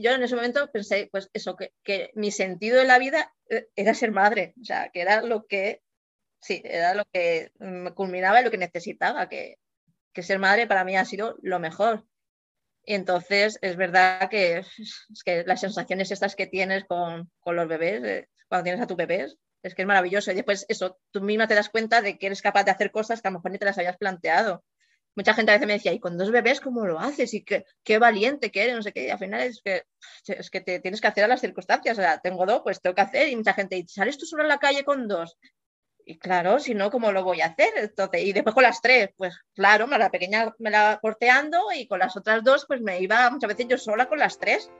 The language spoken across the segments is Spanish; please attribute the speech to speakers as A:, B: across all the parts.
A: yo en ese momento pensé, pues eso, que, que mi sentido en la vida eh, era ser madre, o sea, que era lo que, sí, era lo que me culminaba y lo que necesitaba, que, que ser madre para mí ha sido lo mejor. Y entonces es verdad que, es que las sensaciones estas que tienes con, con los bebés, eh, cuando tienes a tu bebés, es que es maravilloso. Y después eso, tú misma te das cuenta de que eres capaz de hacer cosas que a lo mejor ni te las habías planteado. Mucha gente a veces me decía, ¿y con dos bebés cómo lo haces? Y qué, qué valiente que eres, no sé qué. Y al final es que, es que te tienes que hacer a las circunstancias. O sea, tengo dos, pues tengo que hacer. Y mucha gente dice, ¿sales tú solo a la calle con dos? Y claro, si no, ¿cómo lo voy a hacer? Entonces, y después con las tres, pues claro, la pequeña me la corteando y con las otras dos, pues me iba muchas veces yo sola con las tres.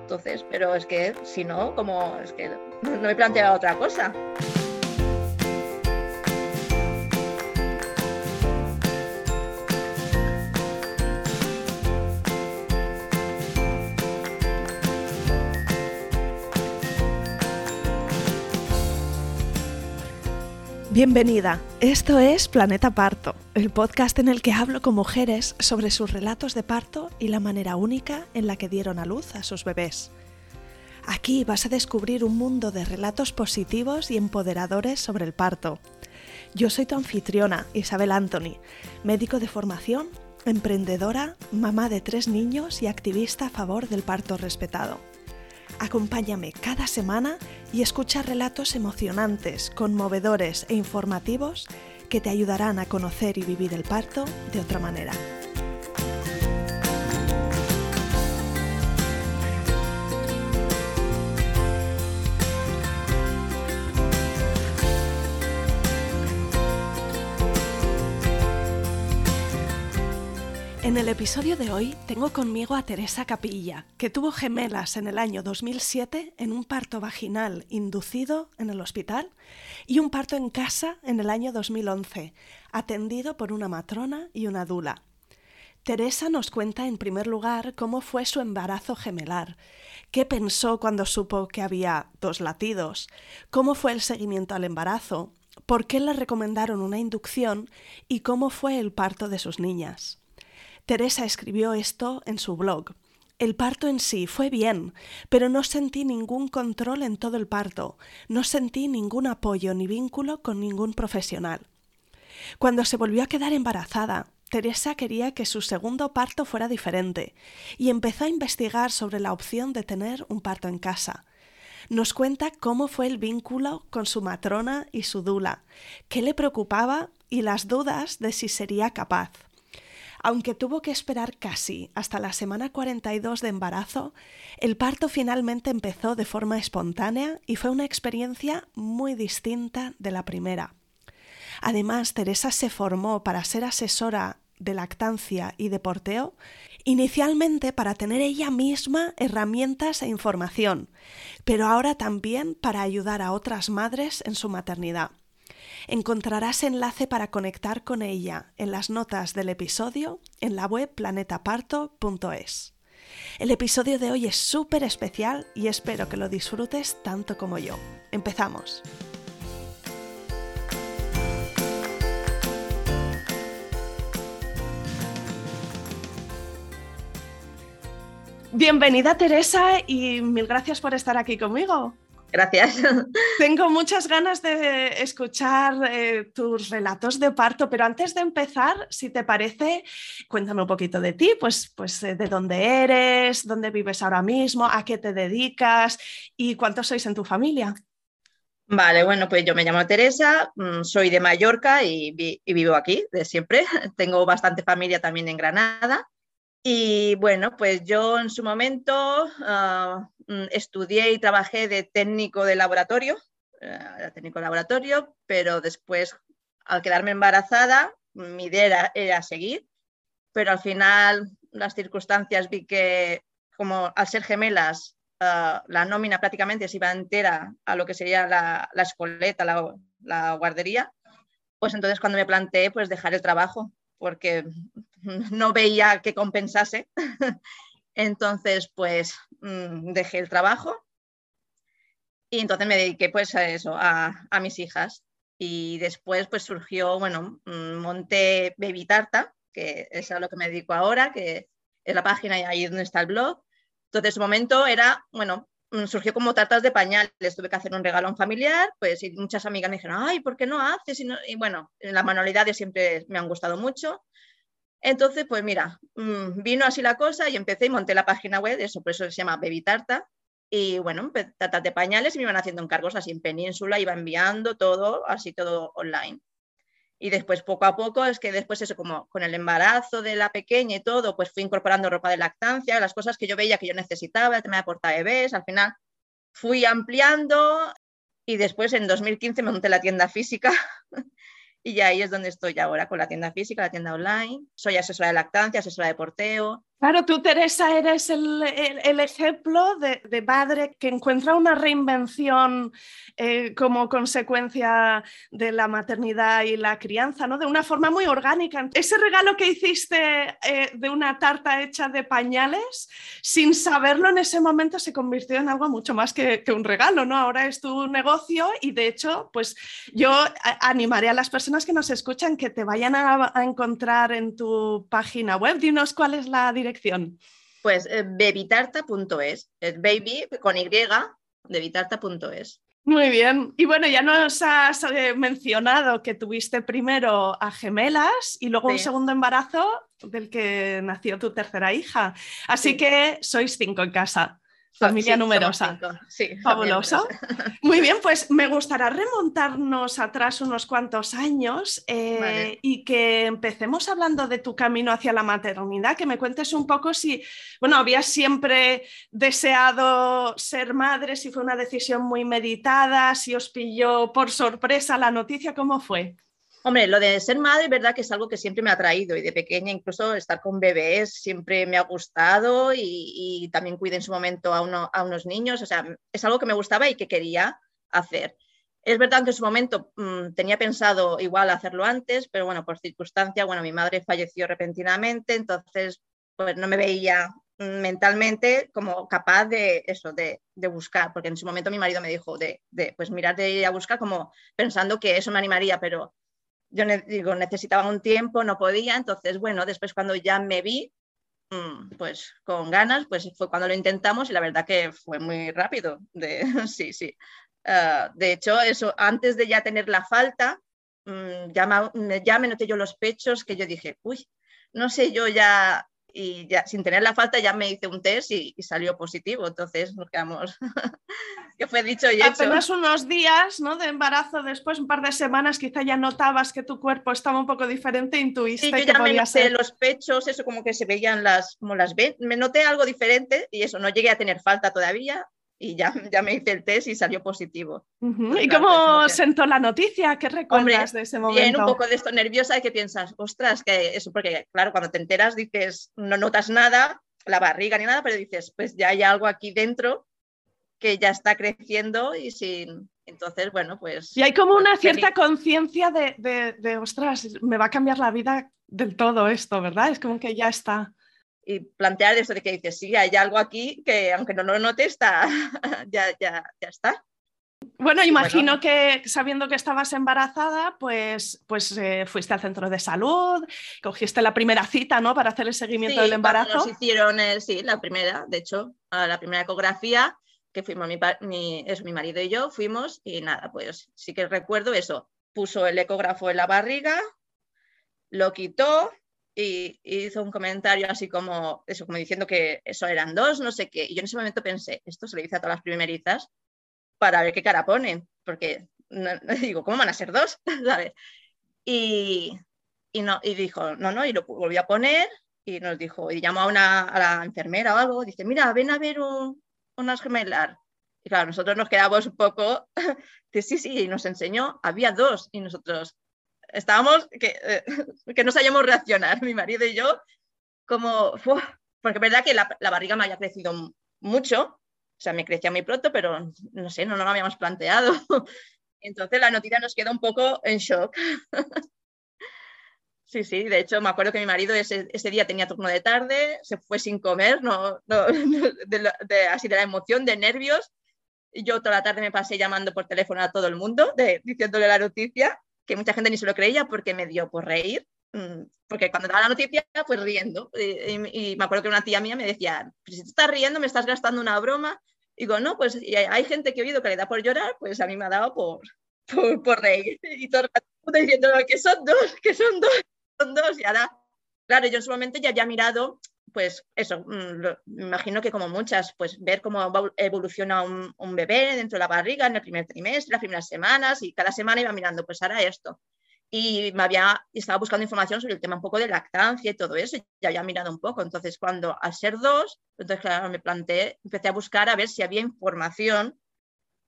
A: Entonces, pero es que si no, como es que no me planteaba otra cosa.
B: Bienvenida, esto es Planeta Parto, el podcast en el que hablo con mujeres sobre sus relatos de parto y la manera única en la que dieron a luz a sus bebés. Aquí vas a descubrir un mundo de relatos positivos y empoderadores sobre el parto. Yo soy tu anfitriona, Isabel Anthony, médico de formación, emprendedora, mamá de tres niños y activista a favor del parto respetado. Acompáñame cada semana y escucha relatos emocionantes, conmovedores e informativos que te ayudarán a conocer y vivir el parto de otra manera. En el episodio de hoy tengo conmigo a Teresa Capilla, que tuvo gemelas en el año 2007 en un parto vaginal inducido en el hospital y un parto en casa en el año 2011, atendido por una matrona y una dula. Teresa nos cuenta en primer lugar cómo fue su embarazo gemelar, qué pensó cuando supo que había dos latidos, cómo fue el seguimiento al embarazo, por qué le recomendaron una inducción y cómo fue el parto de sus niñas. Teresa escribió esto en su blog. El parto en sí fue bien, pero no sentí ningún control en todo el parto, no sentí ningún apoyo ni vínculo con ningún profesional. Cuando se volvió a quedar embarazada, Teresa quería que su segundo parto fuera diferente y empezó a investigar sobre la opción de tener un parto en casa. Nos cuenta cómo fue el vínculo con su matrona y su dula, qué le preocupaba y las dudas de si sería capaz. Aunque tuvo que esperar casi hasta la semana 42 de embarazo, el parto finalmente empezó de forma espontánea y fue una experiencia muy distinta de la primera. Además, Teresa se formó para ser asesora de lactancia y de porteo, inicialmente para tener ella misma herramientas e información, pero ahora también para ayudar a otras madres en su maternidad. Encontrarás enlace para conectar con ella en las notas del episodio en la web planetaparto.es. El episodio de hoy es súper especial y espero que lo disfrutes tanto como yo. Empezamos. Bienvenida Teresa y mil gracias por estar aquí conmigo.
A: Gracias.
B: Tengo muchas ganas de escuchar eh, tus relatos de parto, pero antes de empezar, si te parece, cuéntame un poquito de ti, pues, pues eh, de dónde eres, dónde vives ahora mismo, a qué te dedicas y cuántos sois en tu familia.
A: Vale, bueno, pues yo me llamo Teresa, mm, soy de Mallorca y, y vivo aquí de siempre. Tengo bastante familia también en Granada. Y bueno, pues yo en su momento ah, mm, estudié y trabajé de técnico de laboratorio, eh, técnico de laboratorio, pero después al quedarme embarazada, mi idea era, seguir, pero al final las circunstancias vi que como al ser gemelas, ah, la nómina prácticamente se iba entera a lo que sería la, la escoleta, la, la guardería, pues entonces cuando me planteé pues dejar el trabajo porque no veía que compensase. Entonces, pues mm, dejé el trabajo y entonces me dediqué pues a eso, a, mis hijas. Y después pues surgió, bueno, mm, monté Baby Tarta, que es a lo que me dedico ahora, que es la página y ahí donde está el blog. Entonces, ese momento era, bueno, surgió como tartas de pañales, tuve que hacer un regalo a un familiar, pues y muchas amigas me dijeron, ay, ¿por qué no haces? Y, y bueno, las manualidades siempre me han gustado mucho. Entonces, pues mira, mm, vino así la cosa y empecé y monté la página web, eso por eso se llama Baby Tarta. Y bueno, tartas de pañales y me iban haciendo encargos así en península, iba enviando todo, así todo online. Y después, poco a poco, es que después eso, como con el embarazo de la pequeña y todo, pues fui incorporando ropa de lactancia, las cosas que yo veía que yo necesitaba, el tema de porta bebés, al final fui ampliando y después en 2015 me monté la tienda física y ahí es donde estoy ahora, con la tienda física, la tienda online. Soy asesora de lactancia, asesora de porteo,
B: Claro, tú, Teresa, eres el, ejemplo de, padre que encuentra una reinvención eh, como consecuencia de la maternidad y la crianza, ¿no? De una forma muy orgánica. Ese regalo que hiciste eh, de una tarta hecha de pañales, sin saberlo en ese momento se convirtió en algo mucho más que, un regalo, ¿no? Ahora es tu negocio y de hecho, pues yo animaré a las personas que nos escuchan que te vayan a, a encontrar en tu página web. Dinos cuál es la dirección
A: pues eh, babytarta.es, es baby con Y, babytarta.es.
B: Muy bien. Y bueno, ya nos has eh, mencionado que tuviste primero a gemelas y luego un segundo embarazo del que nació tu tercera hija. Así que sois cinco en casa. Familia numerosa.
A: Sí,
B: Fabuloso. Muy bien, pues me gustaría remontarnos atrás unos cuantos años eh, y que empecemos hablando de tu camino hacia la maternidad, que me cuentes un poco si, bueno, habías siempre deseado ser madre, si fue una decisión muy meditada, si os pilló por sorpresa la noticia, ¿cómo fue?
A: Hombre, lo de ser madre, verdad que es algo que siempre me ha traído y de pequeña incluso estar con bebés siempre me ha gustado y, también cuidé en su momento a, unos niños, o sea, es algo que me gustaba y que quería hacer. Es verdad que en su momento mm, tenía pensado igual hacerlo antes, pero bueno, por circunstancia, bueno, mi madre falleció repentinamente, entonces pues no me veía mentalmente como capaz de eso, de, buscar, porque en su momento mi marido me dijo de, de, pues mirar de ir a buscar como pensando que eso me animaría, pero yo digo, necesitaba un tiempo, no podía, entonces, bueno, después cuando ya me vi, mm, pues con ganas, pues fue cuando lo intentamos y la verdad que fue muy rápido. De, sí, sí. Ah, de hecho, eso, antes de ya tener la falta, me, ya me noté yo los pechos que yo dije, uy, no sé, yo ya y ya sin tener la falta ya me hice un test y, salió positivo, entonces nos quedamos, que fue dicho y hecho.
B: Apenas unos días ¿no? de embarazo, después un par de semanas, quizá ya notabas que tu cuerpo estaba un poco diferente, intuiste sí, yo ya
A: me
B: noté
A: los pechos, eso como que se veían las, como las me noté algo diferente y eso, no llegué a tener falta todavía, y ya, ya me hice el test y salió positivo.
B: Pues ¿Y cómo sentó la noticia? ¿Qué recuerdas de ese momento?
A: Bien, un poco de esto nerviosa y que piensas, ostras, que eso, porque claro, cuando te enteras dices, no notas nada, la barriga ni nada, pero dices, pues ya hay algo aquí dentro que ya está creciendo y sin... Entonces, bueno, pues...
B: Y hay como una cierta conciencia de, de, de, ostras, me va a cambiar la vida del todo esto, ¿verdad? Es como que ya está
A: y plantear eso de que dices, sí, hay algo aquí que aunque no lo note, está, ya, ya, ya está.
B: Bueno, imagino que sabiendo que estabas embarazada, pues, pues eh, fuiste al centro de salud, cogiste la primera cita, ¿no? Para hacer el seguimiento del embarazo.
A: Nos hicieron, sí, la primera, de hecho, la primera ecografía, que fuimos mi, mi, mi marido y yo, fuimos y nada, pues sí que recuerdo eso. Puso el ecógrafo en la barriga, lo quitó, y, hizo un comentario así como, eso, como diciendo que eso eran dos, no sé qué. Y yo en ese momento pensé, esto se lo dice a todas las primerizas para ver qué cara ponen, porque no, digo, ¿cómo van a ser dos? Y, no, y dijo, no, no, y lo volvió a poner y nos dijo, y llamó a, una, a la enfermera o algo, dice, mira, ven a ver un, unas gemelas. Y claro, nosotros nos quedamos un poco, que sí, sí, y nos enseñó, había dos, y nosotros, estábamos que, eh, que no sabíamos reaccionar, mi marido y yo, como, porque es verdad que la, barriga me había crecido mucho, o sea, me crecía muy pronto, pero no sé, no, no lo habíamos planteado. Entonces la noticia nos quedó un poco en shock. Sí, sí, de hecho me acuerdo que mi marido ese, ese día tenía turno de tarde, se fue sin comer, no, así de la emoción, de nervios. Y yo toda la tarde me pasé llamando por teléfono a todo el mundo, de, diciéndole la noticia que mucha gente ni se lo creía porque me dio por reír. mm, porque cuando daba la noticia, pues riendo. Y, me acuerdo que una tía mía me decía, si te estás riendo, me estás gastando una broma. Y digo, no, pues hay gente que he oído que le da por llorar, pues a mí me ha dado por, por, por reír. Y todo el rato diciendo que son dos, que son dos, son dos. Y ahora, claro, yo en su momento ya había mirado pues eso, mm, me imagino que como muchas, pues ver cómo evoluciona un, bebé dentro de la barriga en el primer trimestre, las primeras semanas, y cada semana iba mirando, pues ahora esto. Y me había, estaba buscando información sobre el tema un poco de lactancia y todo eso, y ya había mirado un poco. Entonces, cuando al ser dos, entonces claro, me planteé, empecé a buscar a ver si había información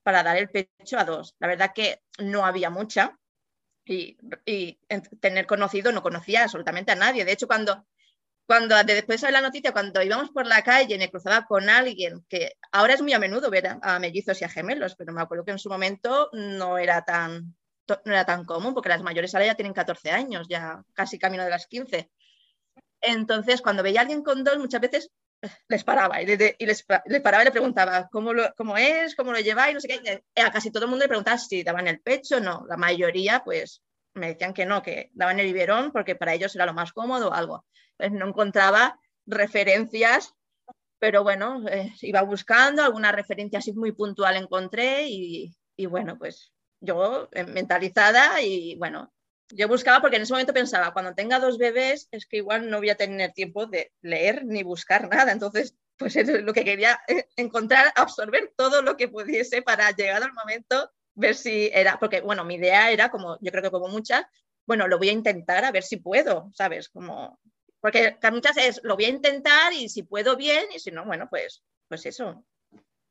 A: para dar el pecho a dos. La verdad que no había mucha, y, y, tener conocido no conocía absolutamente a nadie. De hecho, cuando cuando después de la noticia, cuando íbamos por la calle, me cruzaba con alguien que ahora es muy a menudo ver a, mellizos y a gemelos, pero me acuerdo que en su momento no era tan, no era tan común, porque las mayores ahora ya tienen 14 años, ya casi camino de las 15. Entonces, cuando veía a alguien con dos, muchas veces eh, les paraba y, les, paraba y le preguntaba ¿cómo, lo, cómo es, cómo lo lleváis, no sé qué. A casi todo el mundo le preguntaba si daban el pecho, no. La mayoría, pues, me decían que no, que daban el biberón porque para ellos era lo más cómodo o algo. Pues no encontraba referencias, pero bueno, eh, iba buscando, alguna referencia así muy puntual encontré y, bueno, pues yo eh, mentalizada y bueno, yo buscaba porque en ese momento pensaba, cuando tenga dos bebés es que igual no voy a tener tiempo de leer ni buscar nada, entonces pues es lo que quería eh, encontrar, absorber todo lo que pudiese para llegar al momento, ver si era, porque bueno, mi idea era como, yo creo que como muchas, bueno, lo voy a intentar a ver si puedo, ¿sabes? Como porque muchas es, lo voy a intentar y si puedo bien y si no, bueno, pues, pues eso.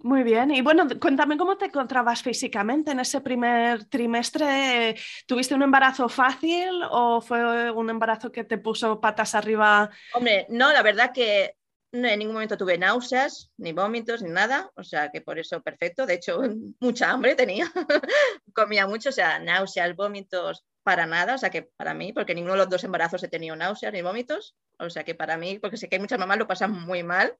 B: Muy bien. Y bueno, cuéntame cómo te encontrabas físicamente en ese primer trimestre. ¿Tuviste un embarazo fácil o fue un embarazo que te puso patas arriba?
A: Hombre, no, la verdad que en ningún momento tuve náuseas, ni vómitos, ni nada. O sea que por eso perfecto. De hecho, mucha hambre tenía. Comía mucho, o sea, náuseas, vómitos, para nada, o sea que para mí, porque ninguno de los dos embarazos he tenido náuseas ni vómitos, o sea que para mí, porque sé que hay muchas mamás lo pasan muy mal,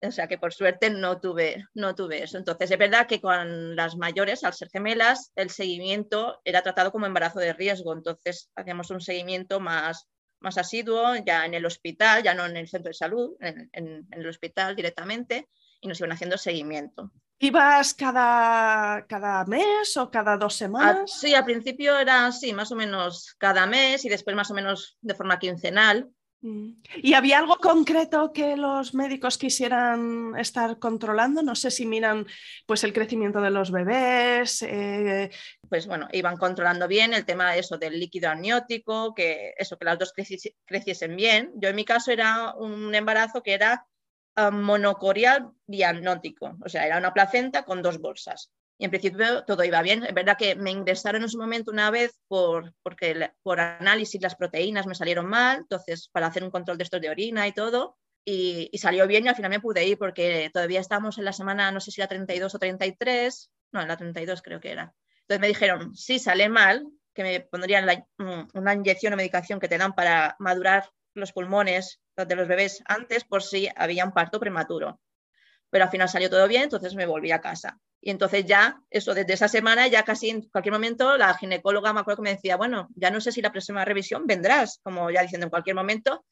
A: o sea que por suerte no tuve, no tuve eso. Entonces es verdad que con las mayores, al ser gemelas, el seguimiento era tratado como embarazo de riesgo, entonces hacíamos un seguimiento más, más asiduo ya en el hospital, ya no en el centro de salud, en, en el hospital directamente, y nos iban haciendo seguimiento.
B: ¿Ibas cada, cada mes o cada dos semanas?
A: sí, al principio era así, más o menos cada mes y después más o menos de forma quincenal.
B: Mm. ¿Y había algo concreto que los médicos quisieran estar controlando? No sé si miran pues, el crecimiento de los bebés. Eh,
A: pues bueno, iban controlando bien el tema de eso del líquido amniótico, que eso, que las dos creciesen bien. Yo en mi caso era un embarazo que era monocorial diagnóstico, o sea, era una placenta con dos bolsas. Y en principio todo iba bien. Es verdad que me ingresaron en su momento una vez por, porque por análisis las proteínas me salieron mal, entonces para hacer un control de estos de orina y todo, y, salió bien y al final me pude ir porque todavía estábamos en la semana, no sé si era 32 o 33, no, en la 32 creo que era. Entonces me dijeron, si sale mal, que me pondrían mm, una inyección o medicación que te dan para madurar los pulmones de los bebés antes por si había un parto prematuro. Pero al final salió todo bien, entonces me volví a casa. Y entonces ya, eso, desde esa semana, ya casi en cualquier momento, la ginecóloga me acuerdo que me decía, bueno, ya no sé si la próxima revisión vendrás, como ya diciendo en cualquier momento,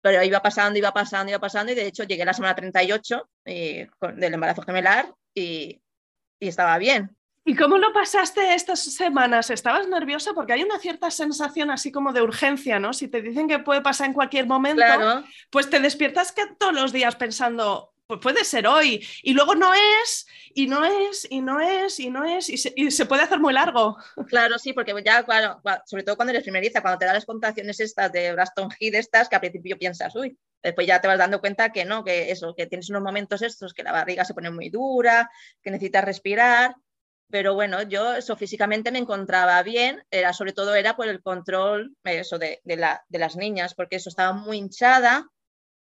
A: pero iba pasando, iba pasando, iba pasando, y de hecho llegué a la semana 38 y, del embarazo gemelar y, y estaba bien.
B: ¿Y cómo lo pasaste estas semanas? ¿Estabas nerviosa? Porque hay una cierta sensación así como de urgencia, ¿no? Si te dicen que puede pasar en cualquier momento, pues te despiertas que todos los días pensando, pues puede ser hoy, y luego no es, y no es, y no es, y no es, y se, puede hacer muy largo.
A: Claro, sí, porque ya, claro, sobre todo cuando eres primeriza, cuando te dan las contracciones estas de Braston Heat estas, que al principio piensas, uy, después ya te vas dando cuenta que no, que eso, que tienes unos momentos estos, que la barriga se pone muy dura, que necesitas respirar, pero bueno, yo eso físicamente me encontraba bien, era sobre todo era por el control eso de, las niñas, porque eso estaba muy hinchada,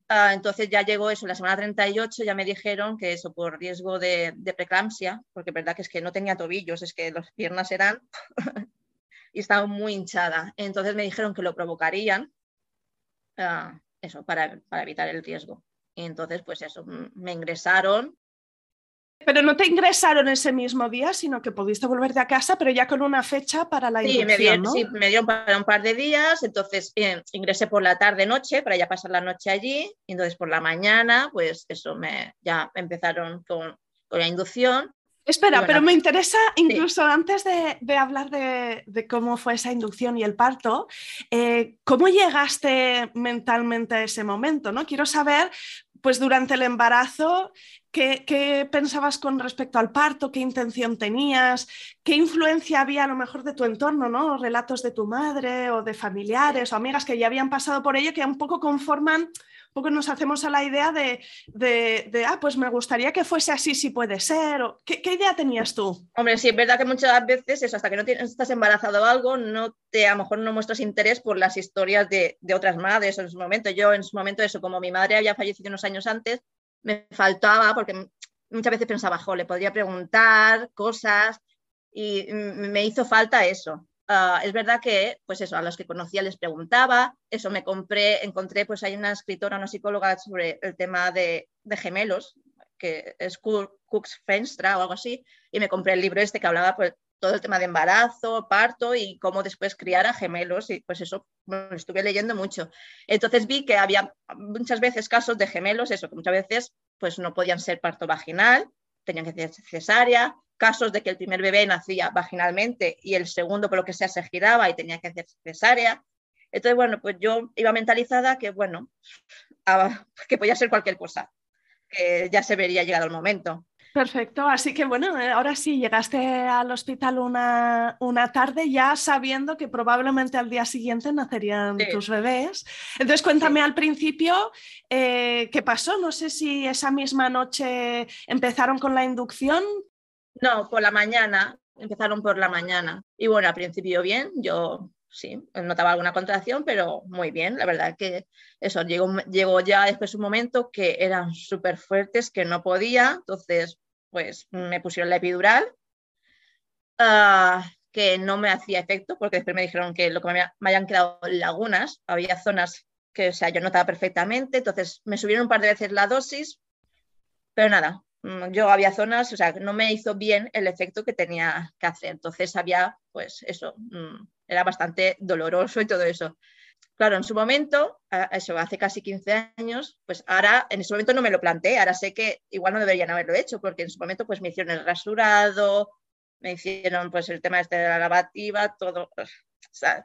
A: ah, entonces ya llegó eso, la semana 38 ya me dijeron que eso por riesgo de, de preeclampsia, porque verdad que es que no tenía tobillos, es que las piernas eran y estaba muy hinchada, entonces me dijeron que lo provocarían, ah, eso, para, para evitar el riesgo. Y entonces, pues eso, me ingresaron
B: Pero no te ingresaron ese mismo día, sino que pudiste volverte a casa, pero ya con una fecha para la
A: sí,
B: inducción,
A: me dieron,
B: ¿no?
A: Sí, me dieron para un par de días, entonces eh, ingresé por la tarde-noche para ya pasar la noche allí, y entonces por la mañana, pues eso, me, ya empezaron con, con la inducción.
B: Espera,
A: bueno,
B: pero me interesa, incluso antes de, de hablar de, de, cómo fue esa inducción y el parto, eh, ¿cómo llegaste mentalmente a ese momento? ¿no? Quiero saber, pues durante el embarazo, ¿qué, ¿qué, pensabas con respecto al parto? ¿Qué intención tenías? ¿Qué influencia había a lo mejor de tu entorno? ¿no? Relatos de tu madre o de familiares o amigas que ya habían pasado por ello que un poco conforman poco nos hacemos a la idea de, de, de, ah, pues me gustaría que fuese así si puede ser. O, ¿qué, ¿qué, idea tenías tú?
A: Hombre, sí, es verdad que muchas veces eso, hasta que no tienes, estás embarazado o algo, no te, a lo mejor no muestras interés por las historias de, de otras madres en su momento. Yo en su momento, eso, como mi madre había fallecido unos años antes, me faltaba porque muchas veces pensaba, jo, le podría preguntar cosas y me hizo falta eso. Uh, es verdad que, pues eso, a los que conocía les preguntaba, eso me compré, encontré, pues hay una escritora, una psicóloga sobre el tema de, de gemelos, que es Cooks Fenstra o algo así, y me compré el libro este que hablaba pues todo el tema de embarazo, parto y cómo después criar a gemelos, y pues eso bueno, estuve leyendo mucho. Entonces vi que había muchas veces casos de gemelos, eso, que muchas veces pues no podían ser parto vaginal, tenían que hacer cesárea, casos de que el primer bebé nacía vaginalmente y el segundo por lo que sea se giraba y tenía que hacer cesárea. Entonces, bueno, pues yo iba mentalizada que, bueno, que podía ser cualquier cosa, que ya se vería llegado el momento.
B: Perfecto, así que bueno, ahora sí, llegaste al hospital una, una tarde ya sabiendo que probablemente al día siguiente nacerían sí. tus bebés. Entonces cuéntame sí. al principio eh, qué pasó, no sé si esa misma noche empezaron con la inducción.
A: No, por la mañana, empezaron por la mañana. Y bueno, al principio bien, yo sí, notaba alguna contracción, pero muy bien. La verdad que eso, llegó, ya después un momento que eran súper fuertes, que no podía, entonces pues me pusieron la epidural, uh, que no me hacía efecto, porque después me dijeron que lo que me, me habían quedado lagunas, había zonas que, o sea, yo notaba perfectamente, entonces me subieron un par de veces la dosis, pero nada, yo había zonas, o sea, no me hizo bien el efecto que tenía que hacer. Entonces había, pues eso, era bastante doloroso y todo eso. Claro, en su momento, eso hace casi 15 años, pues ahora en ese momento no me lo planteé, ahora sé que igual no deberían haberlo hecho, porque en su momento pues me hicieron el rasurado, me hicieron pues el tema este de la lavativa, todo,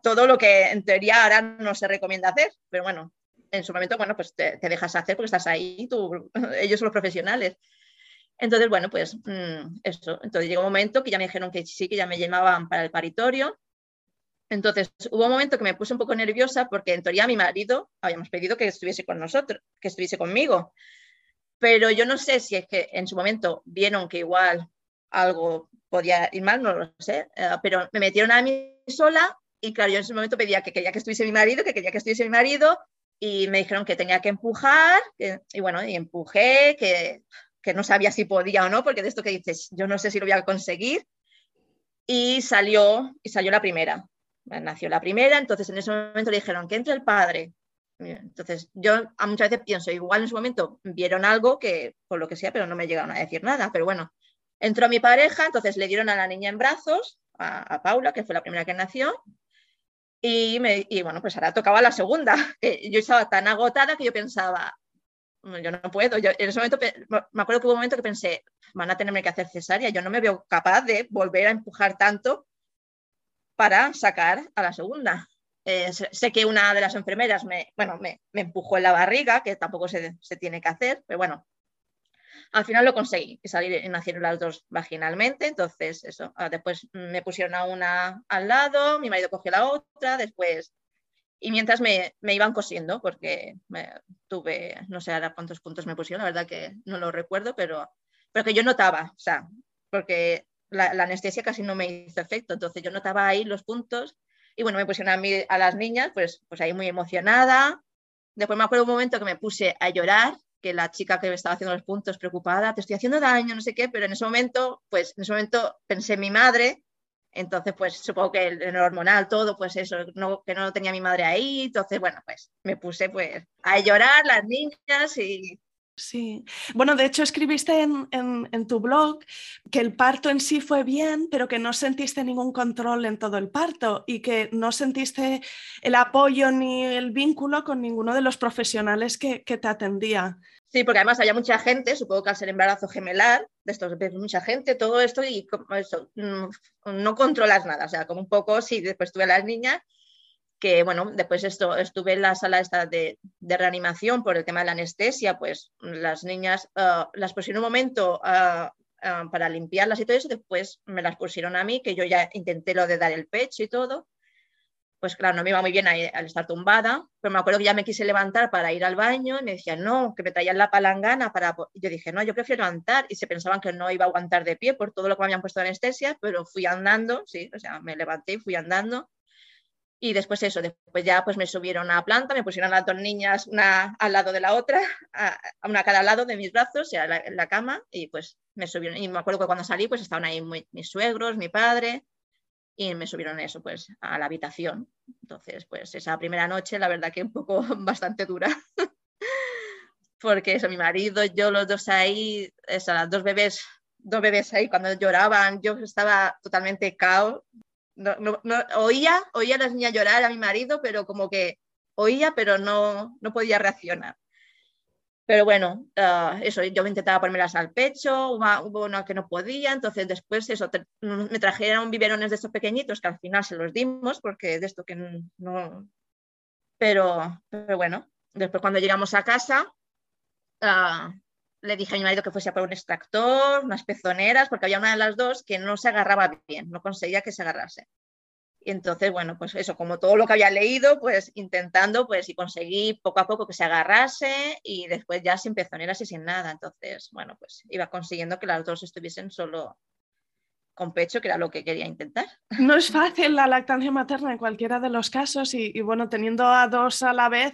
A: todo lo que en teoría ahora no se recomienda hacer, pero bueno, en su momento, bueno, pues te, te dejas hacer porque estás ahí, tú, ellos son los profesionales. Entonces, bueno, pues mmm, eso. Entonces llegó un momento que ya me dijeron que sí, que ya me llamaban para el paritorio. Entonces hubo un momento que me puse un poco nerviosa porque en teoría mi marido habíamos pedido que estuviese con nosotros, que estuviese conmigo. Pero yo no sé si es que en su momento vieron que igual algo podía ir mal, no lo sé, uh, pero me metieron a mí sola y claro, yo en ese momento pedía que quería que estuviese mi marido, que quería que estuviese mi marido y me dijeron que tenía que empujar y bueno, y empujé, que que no sabía si podía o no, porque de esto que dices, yo no sé si lo voy a conseguir. Y salió, y salió la primera. Nació la primera, entonces en ese momento le dijeron que entre el padre. Entonces yo a muchas veces pienso, igual en su momento vieron algo que, por lo que sea, pero no me llegaron a decir nada. Pero bueno, entró mi pareja, entonces le dieron a la niña en brazos, a, Paula, que fue la primera que nació. Y, me, y bueno, pues ahora tocaba la segunda. Yo estaba tan agotada que yo pensaba, yo no puedo. Yo en ese momento me acuerdo que hubo un momento que pensé, van a tenerme que hacer cesárea. Yo no me veo capaz de volver a empujar tanto para sacar a la segunda. Eh, sé que una de las enfermeras me, bueno, me, empujó en la barriga, que tampoco se, se, tiene que hacer, pero bueno, al final lo conseguí y salir nacieron las dos vaginalmente. Entonces, eso, ah, después me pusieron a una al lado, mi marido cogió la otra, después y mientras me, me iban cosiendo, porque me, tuve, no sé ahora cuántos puntos me pusieron, la verdad que no lo recuerdo, pero, pero que yo notaba, o sea, porque la, anestesia casi no me hizo efecto, entonces yo notaba ahí los puntos y bueno, me pusieron a, mí, a las niñas, pues, pues ahí muy emocionada. Después me acuerdo un momento que me puse a llorar, que la chica que me estaba haciendo los puntos preocupada, te estoy haciendo daño, no sé qué, pero en ese momento, pues en ese momento pensé en mi madre entonces, pues supongo que el, hormonal, todo, pues eso, no, que no tenía mi madre ahí. Entonces, bueno, pues me puse pues a llorar las niñas y,
B: Sí. Bueno, de hecho escribiste en, tu blog que el parto en sí fue bien, pero que no sentiste ningún control en todo el parto y que no sentiste el apoyo ni el vínculo con ninguno de los profesionales que, te atendía.
A: Sí, porque además había mucha gente, supongo que al ser embarazo gemelar, de estos mucha gente, todo esto y como eso, mm, no controlas nada, o sea, como un poco, sí, después tuve a las niñas que bueno, después esto, estuve en la sala esta de, reanimación por el tema de la anestesia, pues las niñas ah, las pusieron un momento ah, ah, para limpiarlas y todo eso, después me las pusieron a mí, que yo ya intenté lo de dar el pecho y todo, pues claro, no me iba muy bien al estar tumbada, pero me acuerdo que ya me quise levantar para ir al baño y me decían, no, que me traían la palangana para... Yo dije, no, yo prefiero levantar y se pensaban que no iba a aguantar de pie por todo lo que me habían puesto de anestesia, pero fui andando, sí, o sea, me levanté y fui andando y después eso, después ya pues me subieron a planta, me pusieron las dos niñas una al lado de la otra, a, una a cada lado de mis brazos, en la, la, cama, y pues me subieron. Y me acuerdo que cuando salí pues estaban ahí mis suegros, mi padre, y me subieron eso pues a la habitación. Entonces pues esa primera noche la verdad que un poco bastante dura. Porque eso, mi marido, yo los dos ahí, esas dos bebés, dos bebés ahí cuando lloraban, yo estaba totalmente caos, no, oía, oía a las niñas llorar a mi marido, pero como que oía, pero no, no podía reaccionar. Pero bueno, ah, eso, yo intentaba ponérmelas al pecho, hubo una que no podía, entonces después eso, me trajeron biberones de estos pequeñitos que al final se los dimos, porque de esto que no... Pero, pero bueno, después cuando llegamos a casa, uh, le dije a mi marido que fuese a por un extractor, unas pezoneras, porque había una de las dos que no se agarraba bien, no conseguía que se agarrase. Y entonces, bueno, pues eso, como todo lo que había leído, pues intentando, pues y conseguí poco a poco que se agarrase y después ya sin pezoneras y sin nada. Entonces, bueno, pues iba consiguiendo que las dos estuviesen solo con pecho, que era lo que quería intentar.
B: No es fácil la lactancia materna en cualquiera de los casos y, bueno, teniendo a dos a la vez,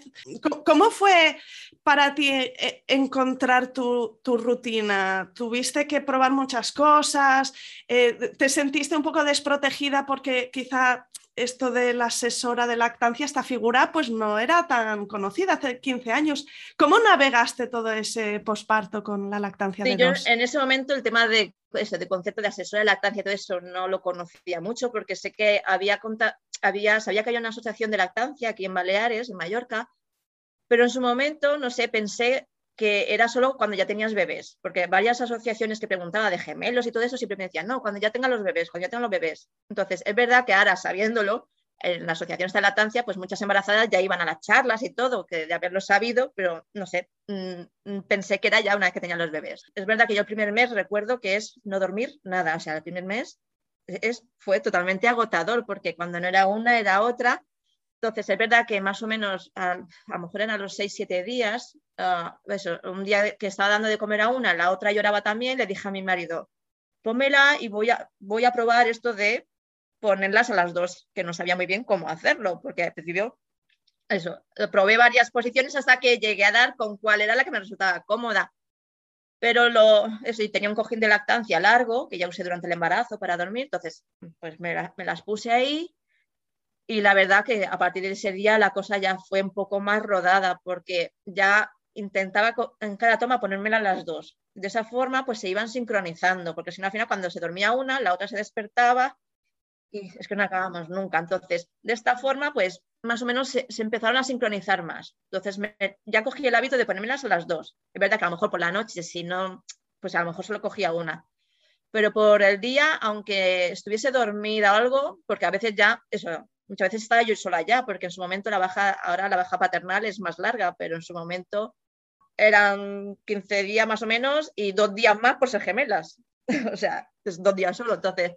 B: ¿cómo fue para ti eh, encontrar tu, rutina? ¿Tuviste que probar muchas cosas? Eh, ¿Te sentiste un poco desprotegida porque quizá esto de la asesora de lactancia, esta figura, pues no era tan conocida hace 15 años. ¿Cómo navegaste todo ese posparto con la lactancia
A: sí,
B: de
A: yo En ese momento el tema de, eso, de concepto de asesora de lactancia, todo eso no lo conocía mucho porque sé que había, había, sabía que había una asociación de lactancia aquí en Baleares, en Mallorca, pero en su momento, no sé, pensé que era solo cuando ya tenías bebés, porque varias asociaciones que preguntaba de gemelos y todo eso siempre me decían, no, cuando ya tengan los bebés, cuando ya tengan los bebés. Entonces, es verdad que ahora, sabiéndolo, en la asociación de lactancia, pues muchas embarazadas ya iban a las charlas y todo, que de haberlo sabido, pero no sé, mm, pensé que era ya una vez que tenían los bebés. Es verdad que yo el primer mes recuerdo que es no dormir nada, o sea, el primer mes es, fue totalmente agotador, porque cuando no era una, era otra, entonces, es verdad que más o menos, a, lo mejor eran los 6, 7 días, ah, un día que estaba dando de comer a una, la otra lloraba también, le dije a mi marido, pómela y voy a, voy a probar esto de ponerlas a las dos, que no sabía muy bien cómo hacerlo, porque al principio, eso, probé varias posiciones hasta que llegué a dar con cuál era la que me resultaba cómoda. Pero lo, eso, y tenía un cojín de lactancia largo, que ya usé durante el embarazo para dormir, entonces pues me las puse ahí y la verdad que a partir de ese día la cosa ya fue un poco más rodada porque ya intentaba en cada toma ponérmela las dos. De esa forma pues se iban sincronizando, porque si no al final cuando se dormía una, la otra se despertaba y es que no acabamos nunca. Entonces, de esta forma pues más o menos se, empezaron a sincronizar más. Entonces ya cogí el hábito de ponérmelas a las dos. Es verdad que a lo mejor por la noche, si no, pues a lo mejor solo cogía una. Pero por el día, aunque estuviese dormida o algo, porque a veces ya, eso, muchas veces estaba yo sola ya, porque en su momento la baja, ahora la baja paternal es más larga, pero en su momento eran 15 días más o menos y dos días más por ser gemelas. o sea, dos días solo. Entonces,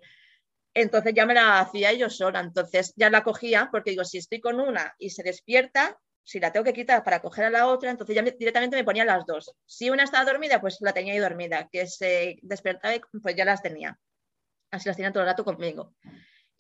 A: entonces ya me la hacía yo sola. Entonces ya la cogía, porque digo, si estoy con una y se despierta, si la tengo que quitar para coger a la otra, entonces ya directamente me ponía las dos. Si una estaba dormida, pues la tenía ahí dormida, que se despertaba, pues ya las tenía. Así las tenía todo el rato conmigo.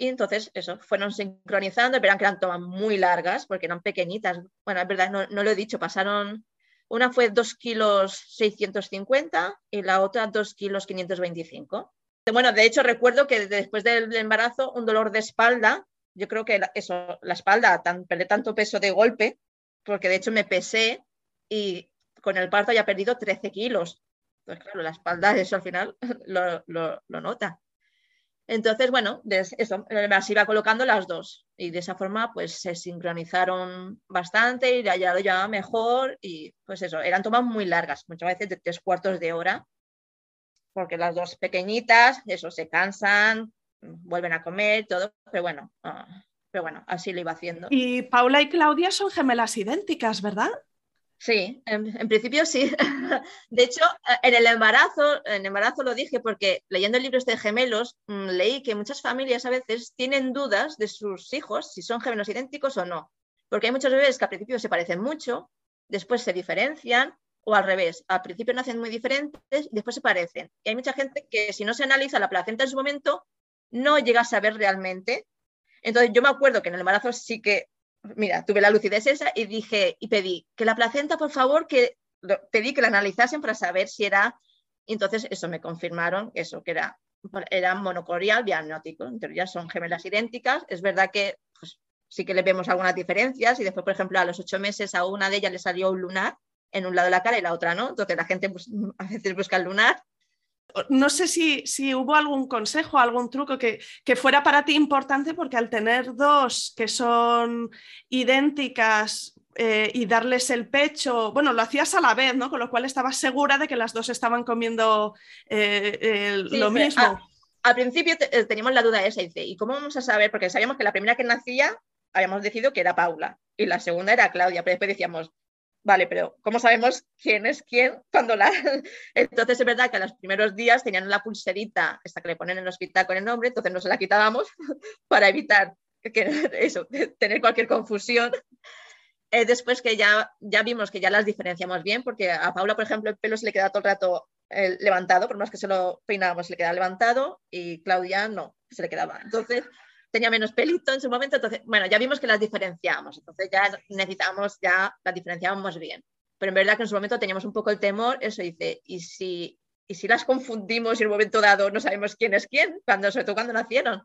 A: Y entonces, eso, fueron sincronizando, verán que eran tomas muy largas, porque eran pequeñitas. Bueno, es verdad, no, lo he dicho, pasaron, una fue 2 kilos 650 y la otra 2 kilos 525. Bueno, de hecho, recuerdo que después del embarazo, un dolor de espalda, yo creo que eso, la espalda, tan, perdí tanto peso de golpe, porque de hecho me pesé y con el parto haya perdido 13 kilos. Entonces, claro, la espalda, eso al final lo, lo nota. Entonces, bueno, eso, se iba colocando las dos y de esa forma pues se sincronizaron bastante y ya lo llevaba mejor y pues eso, eran tomas muy largas, muchas veces de tres cuartos de hora, porque las dos pequeñitas, eso, se cansan, vuelven a comer, todo, pero bueno, ah, pero bueno, así lo iba haciendo.
B: Y Paula y Claudia son gemelas idénticas, ¿verdad?
A: Sí, en, principio sí. De hecho, en el embarazo, en embarazo lo dije porque leyendo el libro este de gemelos, mm, leí que muchas familias a veces tienen dudas de sus hijos si son gemelos idénticos o no. Porque hay muchos bebés que al principio se parecen mucho, después se diferencian, o al revés, al principio nacen muy diferentes y después se parecen. Y hay mucha gente que si no se analiza la placenta en su momento, no llega a saber realmente. Entonces yo me acuerdo que en el embarazo sí que mira, tuve la lucidez esa y dije, y pedí que la placenta, por favor, que pedí que la analizasen para saber si era, entonces eso me confirmaron, eso, que era, era monocorial diagnóstico, en teoría son gemelas idénticas, es verdad que pues, sí que le vemos algunas diferencias y después, por ejemplo, a los ocho meses a una de ellas le salió un lunar en un lado de la cara y la otra no, entonces la gente pues, a veces busca el lunar
B: no sé si, si, hubo algún consejo, algún truco que, que, fuera para ti importante, porque al tener dos que son idénticas eh, y darles el pecho, bueno, lo hacías a la vez, ¿no? Con lo cual estabas segura de que las dos estaban comiendo eh, lo mismo.
A: al principio eh, teníamos la duda esa, y dice, ¿y cómo vamos a saber? Porque sabíamos que la primera que nacía habíamos decidido que era Paula y la segunda era Claudia, pero después decíamos, Vale, pero ¿cómo sabemos quién es quién cuando la... Entonces es verdad que a los primeros días tenían la pulserita, esta que le ponen en el hospital con el nombre, entonces no se la quitábamos para evitar que, eso, tener cualquier confusión. Eh, después que ya, ya vimos que ya las diferenciamos bien, porque a Paula, por ejemplo, el pelo se le queda todo el rato eh, levantado, por más que se lo peinábamos, se le queda levantado, y Claudia no, se le quedaba. Entonces, tenía menos pelito en su momento, entonces, bueno, ya vimos que las diferenciamos, entonces ya necesitábamos, ya las diferenciábamos bien. Pero en verdad que en su momento teníamos un poco el temor, eso dice, y si, y si las confundimos y en un momento dado no sabemos quién es quién, cuando, sobre todo cuando nacieron.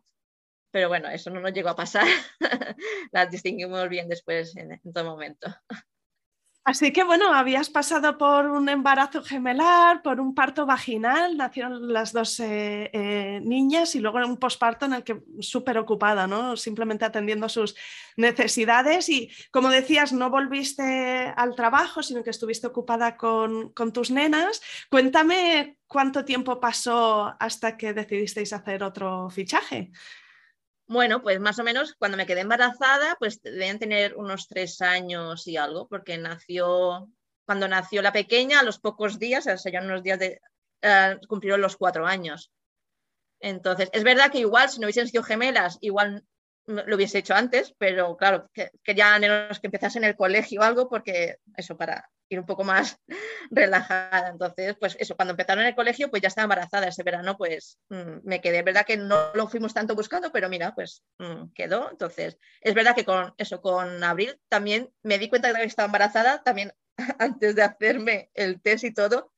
A: Pero bueno, eso no nos llegó a pasar, las distinguimos bien después en, en todo momento.
B: Así que bueno, habías pasado por un embarazo gemelar, por un parto vaginal, nacieron las dos eh, eh, niñas y luego un posparto en el que súper ocupada, ¿no? Simplemente atendiendo sus necesidades y como decías, no volviste al trabajo, sino que estuviste ocupada con, con tus nenas. Cuéntame cuánto tiempo pasó hasta que decidisteis hacer otro fichaje.
A: Bueno, pues más o menos cuando me quedé embarazada, pues debían tener unos tres años y algo, porque nació, cuando nació la pequeña, a los pocos días, o sea, ya unos días de, uh, cumplieron los cuatro años. Entonces, es verdad que igual si no hubiesen sido gemelas, igual lo hubiese hecho antes, pero claro, que, quería que empezasen el colegio o algo, porque eso, para ir un poco más relajada. Entonces, pues eso, cuando empezaron el colegio, pues ya estaba embarazada ese verano, pues mm, me quedé. Es verdad que no lo fuimos tanto buscando, pero mira, pues mm, quedó. Entonces, es verdad que con eso, con Abril también me di cuenta de que estaba embarazada, también antes de hacerme el test y todo,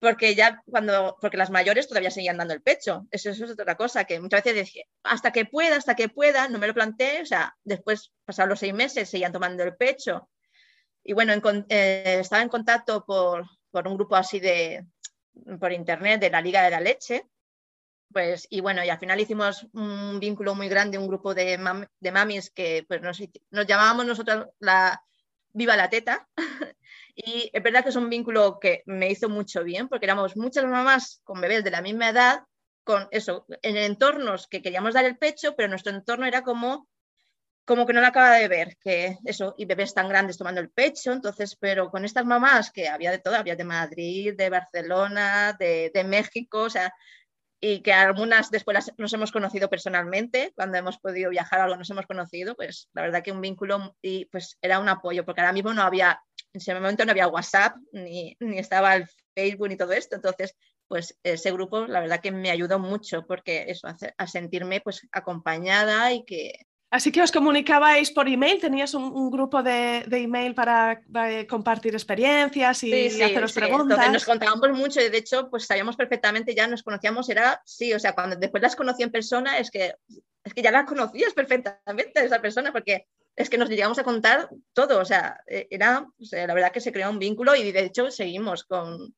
A: porque ya cuando, porque las mayores todavía seguían dando el pecho. Eso, eso, es otra cosa, que muchas veces decía, hasta que pueda, hasta que pueda, no me lo planteé, o sea, después, pasados los seis meses, seguían tomando el pecho y bueno, eh, estaba en contacto por, un grupo así de, por internet de la Liga de la Leche, pues, y bueno, y al final hicimos un vínculo muy grande, un grupo de, de mamis que pues, nos, nos, llamábamos nosotros la Viva la Teta. y es verdad que es un vínculo que me hizo mucho bien, porque éramos muchas mamás con bebés de la misma edad, con eso, en entornos que queríamos dar el pecho, pero nuestro entorno era como como que no la acaba de ver, que eso, y bebés tan grandes tomando el pecho, entonces, pero con estas mamás que había de todo, había de Madrid, de Barcelona, de, de México, o sea, y que algunas después nos hemos conocido personalmente, cuando hemos podido viajar algo nos hemos conocido, pues la verdad que un vínculo y pues era un apoyo, porque ahora mismo no había, en ese momento no había WhatsApp, ni, ni estaba el Facebook ni todo esto, entonces pues ese grupo la verdad que me ayudó mucho porque eso, a, a sentirme pues acompañada y que,
B: Así que os comunicabais por email, tenías un, grupo de, email para, compartir experiencias y, haceros preguntas.
A: nos contábamos mucho y de hecho, pues sabíamos perfectamente, ya nos conocíamos, era sí, o sea, cuando después las conocí en persona, es que, es que ya las conocías perfectamente esa persona, porque es que nos llegamos a contar todo, o sea, e, era, la verdad que se creó un vínculo y de hecho seguimos con,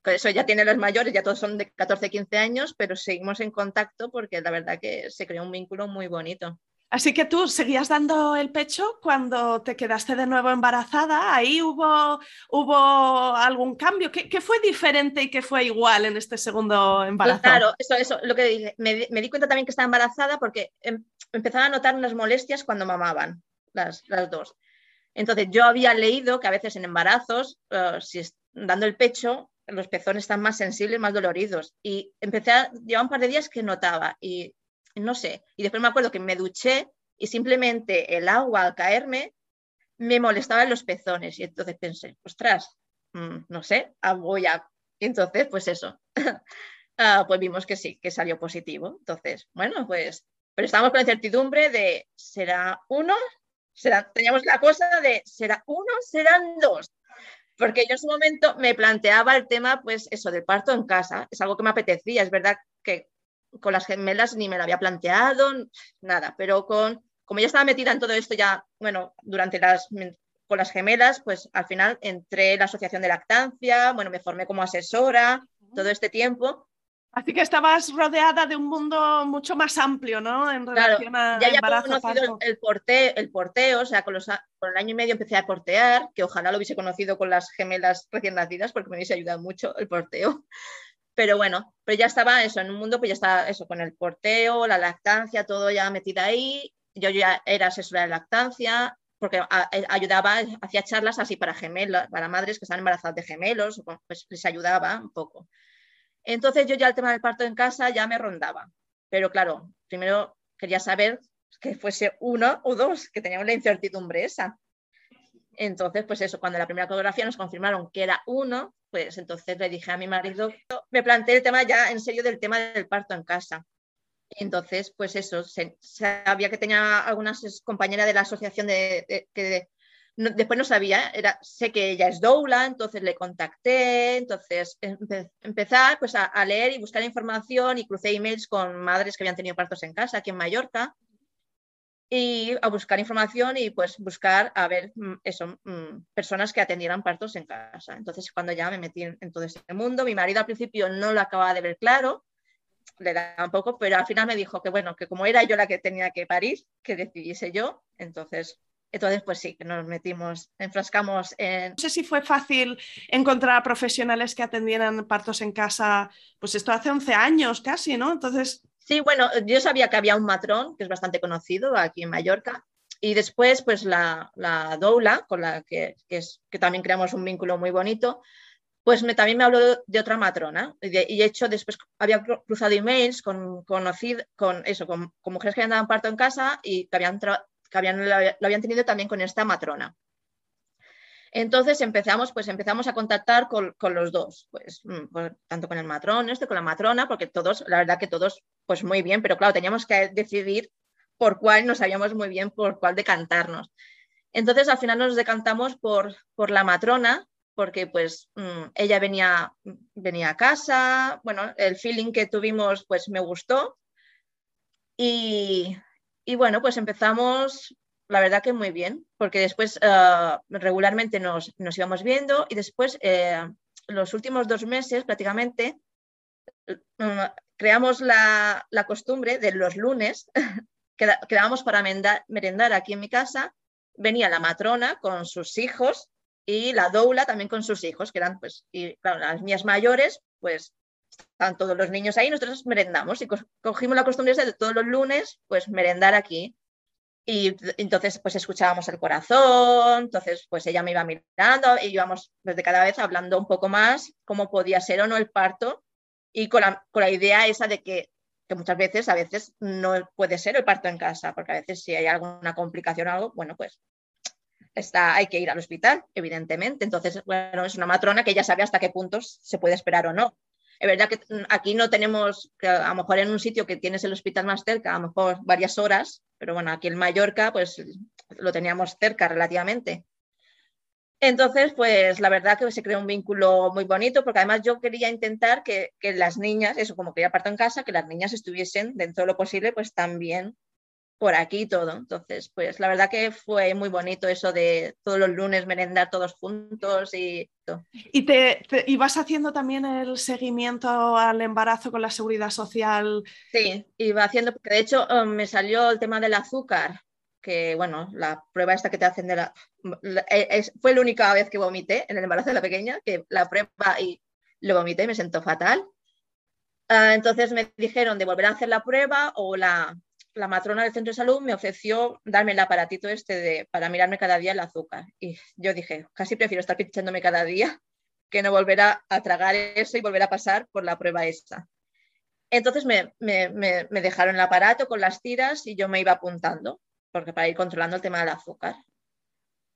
A: con eso, ya tiene los mayores, ya todos son de 14, 15 años, pero seguimos en contacto porque la verdad que se creó un vínculo muy bonito.
B: Así que tú seguías dando el pecho cuando te quedaste de nuevo embarazada. ¿Ahí hubo, hubo algún cambio? ¿Qué, fue diferente y qué fue igual en este segundo pues embarazo?
A: claro, eso, eso, lo que dije. Me, me, di cuenta también que estaba embarazada porque em, empezaba a notar unas molestias cuando mamaban, las, las, dos. Entonces yo había leído que a veces en embarazos, uh, si dando el pecho, los pezones están más sensibles, más doloridos. Y empecé a, llevar un par de días que notaba y no sé. Y después me acuerdo que me duché y simplemente el agua al caerme me molestaba en los pezones. Y entonces pensé, ostras, mm, no sé, ah, voy a... Entonces, pues eso. Ah, pues vimos que sí, que salió positivo. Entonces, bueno, pues, pero estábamos con la incertidumbre de, ¿será uno? ¿Será... Teníamos la cosa de, ¿será uno? ¿Serán dos? Porque yo en su momento me planteaba el tema, pues eso, del parto en casa. Es algo que me apetecía. Es verdad que con las gemelas ni me lo había planteado, nada, pero con, como ya estaba metida en todo esto ya, bueno, durante las, con las gemelas, pues al final entré en la asociación de lactancia, bueno, me formé como asesora todo este tiempo.
B: Así que estabas rodeada de un mundo mucho más amplio, ¿no?
A: En relación a ya había conocido el, porteo, el porteo, o sea, con, los, con el año y medio empecé a portear, que ojalá lo hubiese conocido con las gemelas recién nacidas, porque me hubiese ayudado mucho el porteo. Pero bueno, pero ya estaba eso, en un mundo, pues ya estaba eso, con el porteo, la lactancia, todo ya metida ahí. Yo ya era asesora de lactancia, porque eh, ayudaba, hacía charlas así para gemelos, para madres que están embarazadas de gemelos, pues les ayudaba un poco. Entonces yo ya el tema del parto en casa ya me rondaba. Pero claro, primero quería saber que fuese uno o dos, que teníamos la incertidumbre esa. Entonces, pues eso, cuando la primera ecografía nos confirmaron que era uno, pues entonces le dije a mi marido, me planteé el tema ya en serio del tema del parto en casa. Entonces, pues eso, sabía que tenía algunas compañeras de la asociación de, que después no sabía, era, sé que ella es doula, entonces le contacté, entonces empezar pues, a, a, leer y buscar información y crucé emails con madres que habían tenido partos en casa aquí en Mallorca y a buscar información y pues buscar a ver mm, eso, mm, personas que atendieran partos en casa. Entonces cuando ya me metí en, todo este mundo, mi marido al principio no lo acababa de ver claro, le daba un poco, pero al final me dijo que bueno, que como era yo la que tenía que parir, que decidiese yo, entonces entonces, pues sí, nos metimos, enfrascamos en...
B: No sé si fue fácil encontrar profesionales que atendieran partos en casa, pues esto hace 11 años casi, ¿no? Entonces,
A: Sí, bueno, yo sabía que había un matrón, que es bastante conocido aquí en Mallorca, y después, pues la, la doula, con la que, es, que también creamos un vínculo muy bonito, pues me, también me habló de otra matrona. Y de, hecho, después había cruzado emails con, con, con eso, con, mujeres que habían dado parto en casa y que, habían, que habían, lo habían tenido también con esta matrona. Entonces empezamos, pues empezamos a contactar con, los dos, pues, mm, tanto con el matrón, este, con la matrona, porque todos, la verdad que todos, pues muy bien, pero claro, teníamos que decidir por cuál, no sabíamos muy bien por cuál decantarnos. Entonces al final nos decantamos por, por la matrona, porque pues mm, ella venía, venía a casa, bueno, el feeling que tuvimos pues me gustó y, y bueno, pues empezamos la verdad que muy bien, porque después eh, regularmente nos, íbamos viendo y después, eh, los últimos dos meses prácticamente, mm, creamos la, costumbre de los lunes, quedábamos para merendar aquí en mi casa, venía la matrona con sus hijos y la doula también con sus hijos, que eran pues, las mías mayores, pues están todos los niños ahí, nosotros merendamos y cogimos la costumbre de todos los lunes, pues merendar aquí. Y entonces pues escuchábamos el corazón, entonces pues ella me iba mirando y íbamos desde cada vez hablando un poco más cómo podía ser o no el parto y con la, con la idea esa de que, que, muchas veces, a veces no puede ser el parto en casa, porque a veces si hay alguna complicación o algo, bueno pues está, hay que ir al hospital, evidentemente. Entonces, bueno, es una matrona que ya sabe hasta qué puntos se puede esperar o no. Es verdad que aquí no tenemos, que a lo mejor en un sitio que tienes el hospital más cerca, a lo mejor varias horas, pero bueno, aquí en Mallorca pues lo teníamos cerca relativamente. Entonces, pues la verdad que se creó un vínculo muy bonito, porque además yo quería intentar que, que las niñas, eso como quería parto en casa, que las niñas estuviesen dentro de lo posible, pues también por aquí todo. Entonces, pues la verdad que fue muy bonito eso de todos los lunes merendar todos juntos y todo.
B: ¿Y te, ibas haciendo también el seguimiento al embarazo con la seguridad social?
A: Sí, iba haciendo, porque de hecho um, me salió el tema del azúcar, que bueno, la prueba esta que te hacen de la... E, fue la única vez que vomité en el embarazo de la pequeña, que la prueba y lo vomité, me sentó fatal. Ah, entonces me dijeron de volver a hacer la prueba o la, la matrona del centro de salud me ofreció darme el aparatito este de, para mirarme cada día el azúcar. Y yo dije, casi prefiero estar pinchándome cada día que no volver a, tragar eso y volver a pasar por la prueba esa. Entonces me, me, dejaron el aparato con las tiras y yo me iba apuntando, porque para ir controlando el tema del azúcar.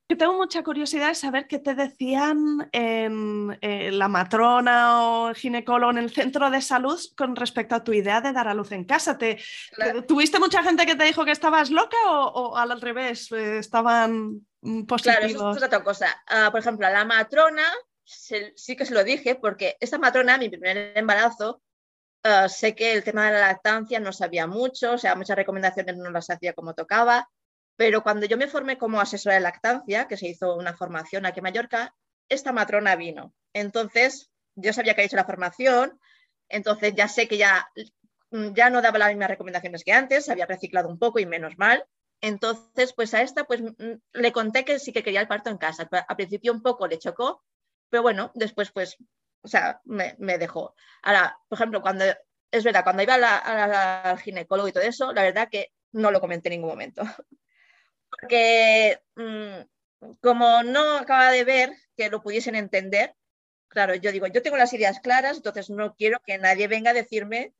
B: Yo tengo mucha curiosidad de saber qué te decían en, eh, la matrona o el ginecólogo en el centro de salud con respecto a tu idea de dar a luz en casa. ¿Te, ¿Tuviste mucha gente que te dijo que estabas loca o, al revés eh, estaban positivos? Claro,
A: eso es otra cosa. Ah, por ejemplo, a la matrona sí que se lo dije porque esta matrona, mi primer embarazo, ah, sé que el tema de la lactancia no sabía mucho, o sea, muchas recomendaciones no las hacía como tocaba pero cuando yo me formé como asesora de lactancia, que se hizo una formación aquí en Mallorca, esta matrona vino. Entonces, yo sabía que había hecho la formación, entonces ya sé que ya, ya no daba las mismas recomendaciones que antes, había reciclado un poco y menos mal. Entonces, pues a esta, pues le conté que sí que quería el parto en casa. A principio un poco le chocó, pero bueno, después pues, o sea, me, dejó. Ahora, por ejemplo, cuando, es verdad, cuando iba al ginecólogo y todo eso, la verdad que no lo comenté en ningún momento porque mm, como no acaba de ver que lo pudiesen entender, claro, yo digo, yo tengo las ideas claras, entonces no quiero que nadie venga a decirme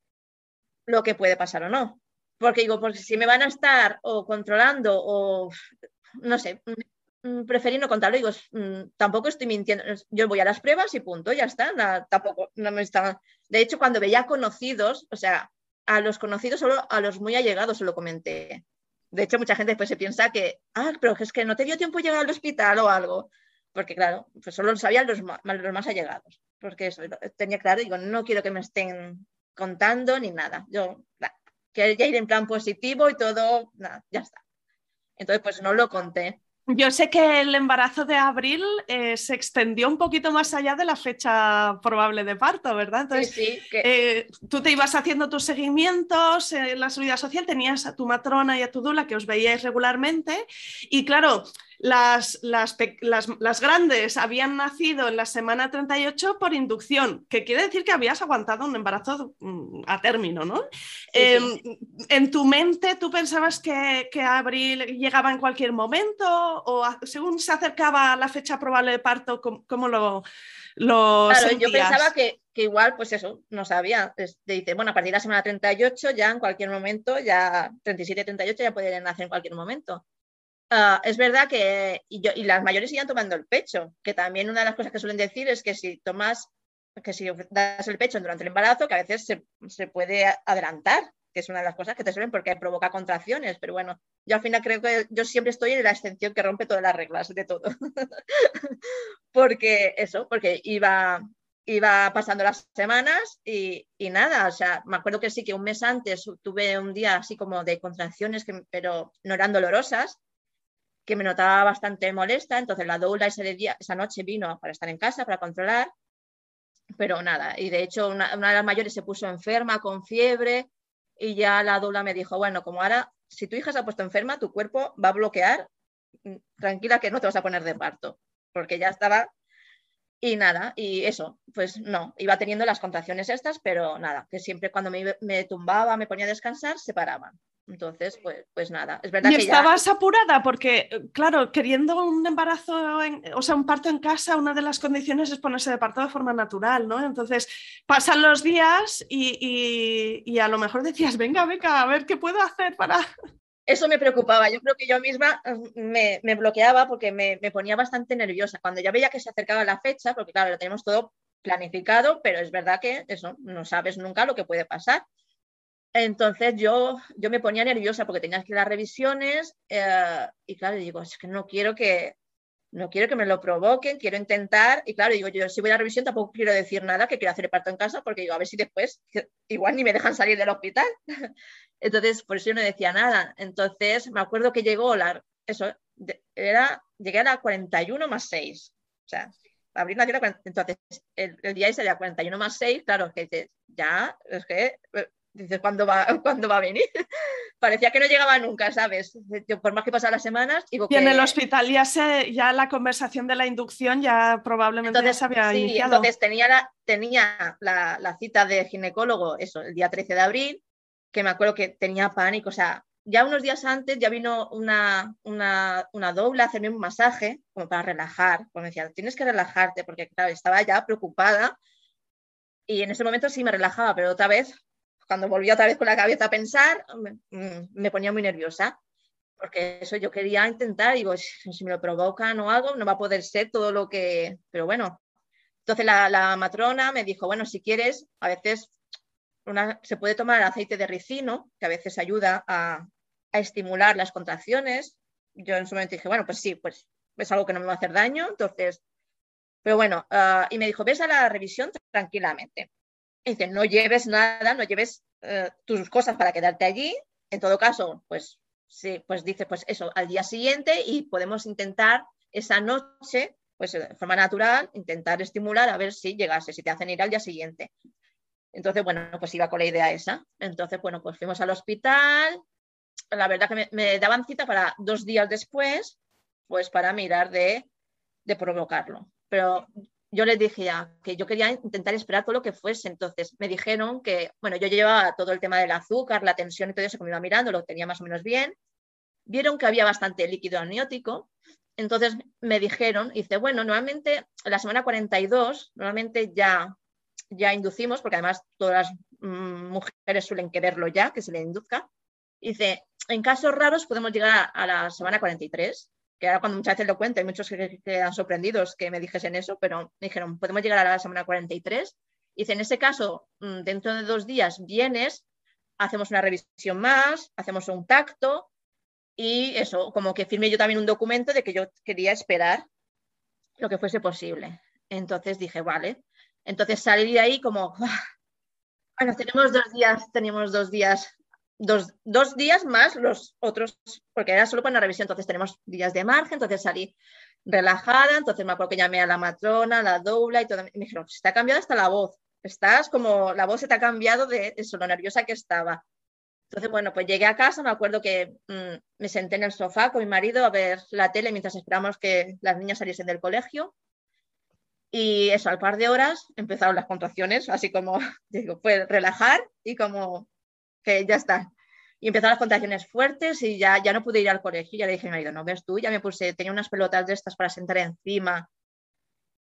A: lo que puede pasar o no. Porque digo, porque si me van a estar o controlando o no sé, mm, mm, preferí no contarlo, digo, tampoco estoy mintiendo, yo voy a las pruebas y punto, ya está, tampoco, no me está. De hecho, cuando veía conocidos, o sea, a los conocidos, solo a los muy allegados se lo comenté. De hecho, mucha gente después se piensa que, ah, pero es que no te dio tiempo llegar al hospital o algo. Porque, claro, pues solo lo sabían los, los más allegados. Porque eso tenía claro, digo, no quiero que me estén contando ni nada. Yo, que ya ir en plan positivo y todo, nada, ya está. Entonces, pues no lo conté.
B: Yo sé que el embarazo de abril eh, se extendió un poquito más allá de la fecha probable de parto, ¿verdad? Entonces,
A: sí,
B: eh, tú te ibas haciendo tus seguimientos en la seguridad social, tenías a tu matrona y a tu dula que os veíais regularmente y claro, las, las, las, grandes habían nacido en la semana 38 por inducción, que quiere decir que habías aguantado un embarazo mm, a término, ¿no? Em, ¿En tu mente tú pensabas que, que, abril llegaba en cualquier momento o según se acercaba la fecha probable de parto, cómo, lo, lo
A: claro, yo pensaba que, que, igual, pues eso, no sabía. Te dice, bueno, a partir de la semana 38 ya en cualquier momento, ya 37, 38 ya pueden nacer en cualquier momento. Ah, es verdad que y, las mayores siguen tomando el pecho, que también una de las cosas que suelen decir es que si tomas, que si das el pecho durante el embarazo, que a veces se, puede adelantar, que es una de las cosas que te suelen porque provoca contracciones, pero bueno, yo al final creo que yo siempre estoy en la excepción que rompe todas las reglas de todo. porque eso, porque iba, iba pasando las semanas y, nada, o sea, me acuerdo que sí que un mes antes tuve un día así como de contracciones, que, pero no eran dolorosas, que me notaba bastante molesta, entonces la doula ese día, esa noche vino para estar en casa, para controlar, pero nada, y de hecho una, de las mayores se puso enferma con fiebre y ya la doula me dijo, bueno, como ahora, si tu hija se ha puesto enferma, tu cuerpo va a bloquear, mm, tranquila que no te vas a poner de parto, porque ya estaba y nada, y eso, pues no, iba teniendo las contracciones estas, pero nada, que siempre cuando me, me tumbaba, me ponía a descansar, se paraban. Entonces, pues, pues nada, es verdad
B: ¿Y estabas apurada? Porque, eh, claro, queriendo un embarazo, o sea, un parto en casa, una de las condiciones es ponerse de parto de forma natural, ¿no? Entonces, pasan los días y, a lo mejor decías, venga, venga, a ver qué puedo hacer para...
A: Eso me preocupaba. Yo creo que yo misma mm, me, bloqueaba porque me, me, ponía bastante nerviosa. Cuando ya veía que se acercaba la fecha, porque claro, lo tenemos todo planificado, pero es verdad que eso, no sabes nunca lo que puede pasar. Entonces yo, yo me ponía nerviosa porque tenías que a revisiones eh, y claro, digo, es que no quiero que, no quiero que me lo provoquen, quiero intentar, y claro, digo, yo si voy a la revisión tampoco quiero decir nada que quiero hacer el parto en casa, porque digo, a ver si después igual ni me dejan salir del hospital. Entonces, por eso yo no decía nada. Entonces, me acuerdo que llegó la, eso, era, llegué a la 41 más 6. O sea, abrir la tierra, entonces el, día ese era 41 más 6, claro, que ya, es que eh, dices, ¿cuándo va, ¿cuándo va a venir? Parecía que no llegaba nunca, ¿sabes? Yo, por más que pasaran las semanas...
B: y en el hospital ya, se, ya la conversación de la inducción ya probablemente
A: entonces,
B: se había
A: sí, Entonces tenía, la, tenía la, la, cita de ginecólogo, eso, el día 13 de abril, que me acuerdo que tenía pánico, o sea, ya unos días antes ya vino una, una, una doble a hacerme un masaje como para relajar, como me decía, tienes que relajarte, porque claro, estaba ya preocupada y en ese momento sí me relajaba, pero otra vez cuando volví otra vez con la cabeza a pensar, me, me ponía muy nerviosa, porque eso yo quería intentar, digo, si me lo provocan o algo, no va a poder ser todo lo que, pero bueno. Entonces la, la matrona me dijo, bueno, si quieres, a veces una, se puede tomar aceite de ricino, que a veces ayuda a, a, estimular las contracciones. Yo en su momento dije, bueno, pues sí, pues es algo que no me va a hacer daño, entonces, pero bueno, uh, y me dijo, ves a la revisión tranquilamente dice, no lleves nada, no lleves uh, tus cosas para quedarte allí. En todo caso, pues sí, pues dice, pues eso, al día siguiente y podemos intentar esa noche, pues de forma natural, intentar estimular a ver si llegase, si te hacen ir al día siguiente. Entonces, bueno, pues iba con la idea esa. Entonces, bueno, pues fuimos al hospital. La verdad que me, me daban cita para dos días después, pues para mirar de, de provocarlo. Pero yo les dije ya que yo quería intentar esperar todo lo que fuese. Entonces me dijeron que, bueno, yo llevaba todo el tema del azúcar, la tensión y todo eso que me iba mirando, lo tenía más o menos bien. Vieron que había bastante líquido amniótico. Entonces me dijeron, dice, bueno, normalmente la semana 42, normalmente ya, ya inducimos, porque además todas las mmm, mujeres suelen quererlo ya, que se le induzca. Dice, en casos raros podemos llegar a la semana 43 que ahora cuando muchas veces lo cuento, hay muchos que quedan sorprendidos que me dijesen eso, pero me dijeron, podemos llegar a la semana 43. Y dice, en ese caso, mm, dentro de dos días vienes, hacemos una revisión más, hacemos un tacto y eso, como que firmé yo también un documento de que yo quería esperar lo que fuese posible. Entonces dije, vale. Entonces salí de ahí como, bueno, tenemos dos días, teníamos dos días dos, dos, días más los otros, porque era solo para una revisión, entonces tenemos días de margen, entonces salí relajada, entonces me acuerdo que llamé a la matrona, la doula y todo, y me dijeron, se te ha cambiado hasta la voz, estás como, la voz se te ha cambiado de eso, lo nerviosa que estaba. Entonces, bueno, pues llegué a casa, me acuerdo que mmm, me senté en el sofá con mi marido a ver la tele mientras esperamos que las niñas saliesen del colegio. Y eso, al par de horas empezaron las contracciones, así como, digo, pues relajar y como que ya está. Y empezaron las contracciones fuertes y ya, ya no pude ir al colegio. Ya le dije a mi marido, no ves tú, ya me puse, tenía unas pelotas de estas para sentar encima.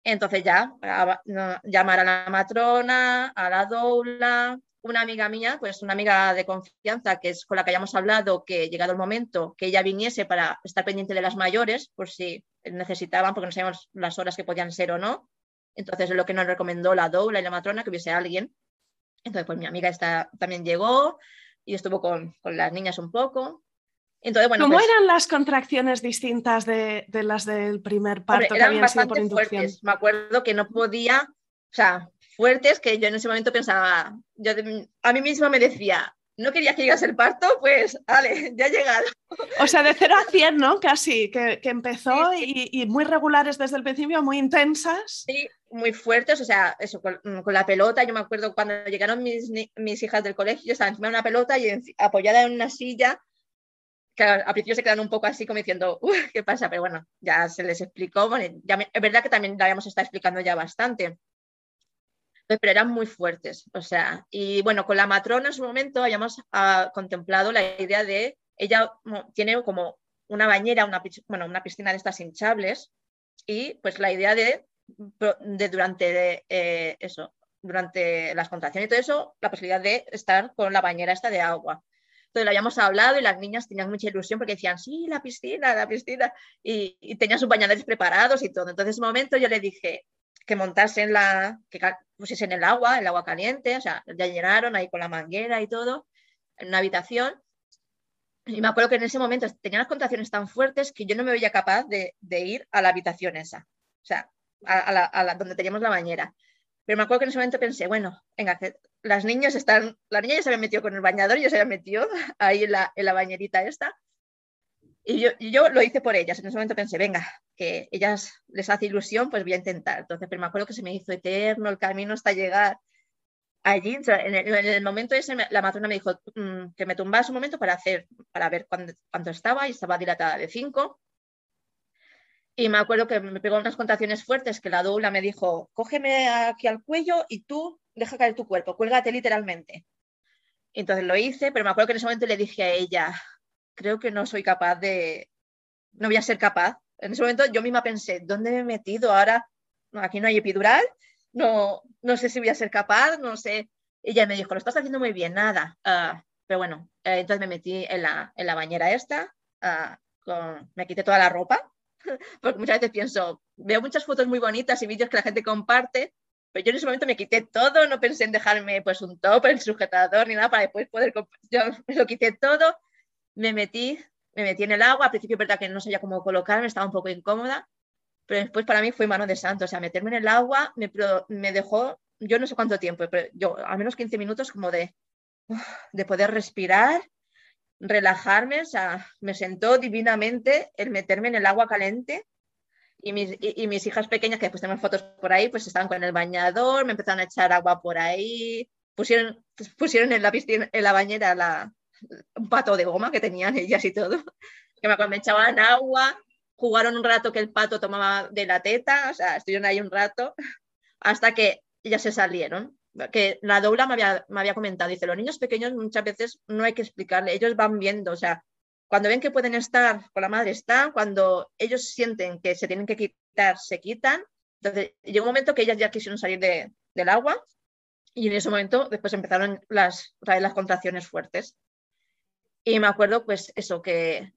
A: Entonces ya, a, no, llamar a la matrona, a la doula, una amiga mía, pues una amiga de confianza que es con la que hayamos hablado, que llegado el momento que ella viniese para estar pendiente de las mayores, por si necesitaban, porque no sabíamos las horas que podían ser o no. Entonces es lo que nos recomendó la doula y la matrona, que hubiese alguien entonces, pues mi amiga esta también llegó y estuvo con, con las niñas un poco. Entonces, bueno,
B: ¿Cómo
A: pues,
B: eran las contracciones distintas de, de las del primer parto
A: hombre, eran bastante fuertes. Me acuerdo que no podía, o sea, fuertes que yo en ese momento pensaba, yo a mí misma me decía, no quería que llegase el parto, pues, vale, ya ha llegado.
B: O sea, de 0 a 100, ¿no? Casi, que, que empezó sí, sí. Y, y, muy regulares desde el principio, muy intensas.
A: Sí, muy fuertes, o sea, eso, con, con la pelota, yo me acuerdo cuando llegaron mis, mis hijas del colegio, yo estaba encima de una pelota y en, apoyada en una silla, que al principio se quedan un poco así como diciendo, ¿qué pasa? Pero bueno, ya se les explicó, bueno, ya me, es verdad que también la habíamos estado explicando ya bastante pero eran muy fuertes. O sea, y bueno, con la matrona en su momento habíamos uh, contemplado la idea de, ella tiene como una bañera, una, bueno, una piscina de estas hinchables, y pues la idea de, de durante de, eh, eso, durante las contracciones y todo eso, la posibilidad de estar con la bañera esta de agua. Entonces lo habíamos hablado y las niñas tenían mucha ilusión porque decían, sí, la piscina, la piscina, y, y tenían sus bañadores preparados y todo. Entonces, en ese momento yo le dije, que montasen la, que pusiesen el agua, el agua caliente, o sea, ya llenaron ahí con la manguera y todo, en una habitación. Y me acuerdo que en ese momento tenía las contracciones tan fuertes que yo no me veía capaz de, ir a la habitación esa, o sea, a, la, donde teníamos la bañera. Pero me acuerdo que en ese momento pensé, bueno, venga, que las niñas están, la niña ya se había metido con el bañador, ya se había metido ahí en la, en la bañerita esta. Y yo, lo hice por ellas. En ese momento pensé, venga, que ellas les hace ilusión, pues voy a intentar. Entonces, pero me acuerdo que se me hizo eterno el camino hasta llegar allí. En el, momento ese, la matrona me dijo mm, que me tumbase un momento para hacer, para ver cuánto, estaba, y estaba dilatada de 5. Y me acuerdo que me pegó unas contracciones fuertes que la doula me dijo, cógeme aquí al cuello y tú deja caer tu cuerpo, cuélgate literalmente. Entonces lo hice, pero me acuerdo que en ese momento le dije a ella, creo que no soy capaz de, no voy a ser capaz. En ese momento yo misma pensé, ¿dónde me he metido ahora? Aquí no hay epidural, no, no sé si voy a ser capaz, no sé. Ella me dijo, lo estás haciendo muy bien, nada. Ah, pero bueno, eh, entonces me metí en la, en la bañera esta, ah, con, me quité toda la ropa, porque muchas veces pienso, veo muchas fotos muy bonitas y vídeos que la gente comparte, pero yo en ese momento me quité todo, no pensé en dejarme pues un top, el sujetador ni nada para después poder, yo me lo quité todo me metí, me metí en el agua, al principio verdad que no sabía cómo colocarme, estaba un poco incómoda, pero después para mí fue mano de santo, o sea, meterme en el agua me, me dejó, yo no sé cuánto tiempo, pero yo al menos 15 minutos como de, de poder respirar, relajarme, o sea, me sentó divinamente el meterme en el agua caliente y mis, y, mis, hijas pequeñas, que después tenemos fotos por ahí, pues estaban con el bañador, me empezaron a echar agua por ahí, pusieron, pusieron en la piscina, en la bañera la, un pato de goma que tenían ellas y todo, que me, echaban agua, jugaron un rato que el pato tomaba de la teta, o sea, estuvieron ahí un rato, hasta que ellas se salieron. Que la doula me había, me había comentado, dice, los niños pequeños muchas veces no hay que explicarle, ellos van viendo, o sea, cuando ven que pueden estar con la madre están, cuando ellos sienten que se tienen que quitar, se quitan. Entonces, llegó un momento que ellas ya quisieron salir de, del agua y en ese momento después empezaron las, las contracciones fuertes. Y me acuerdo, pues eso, que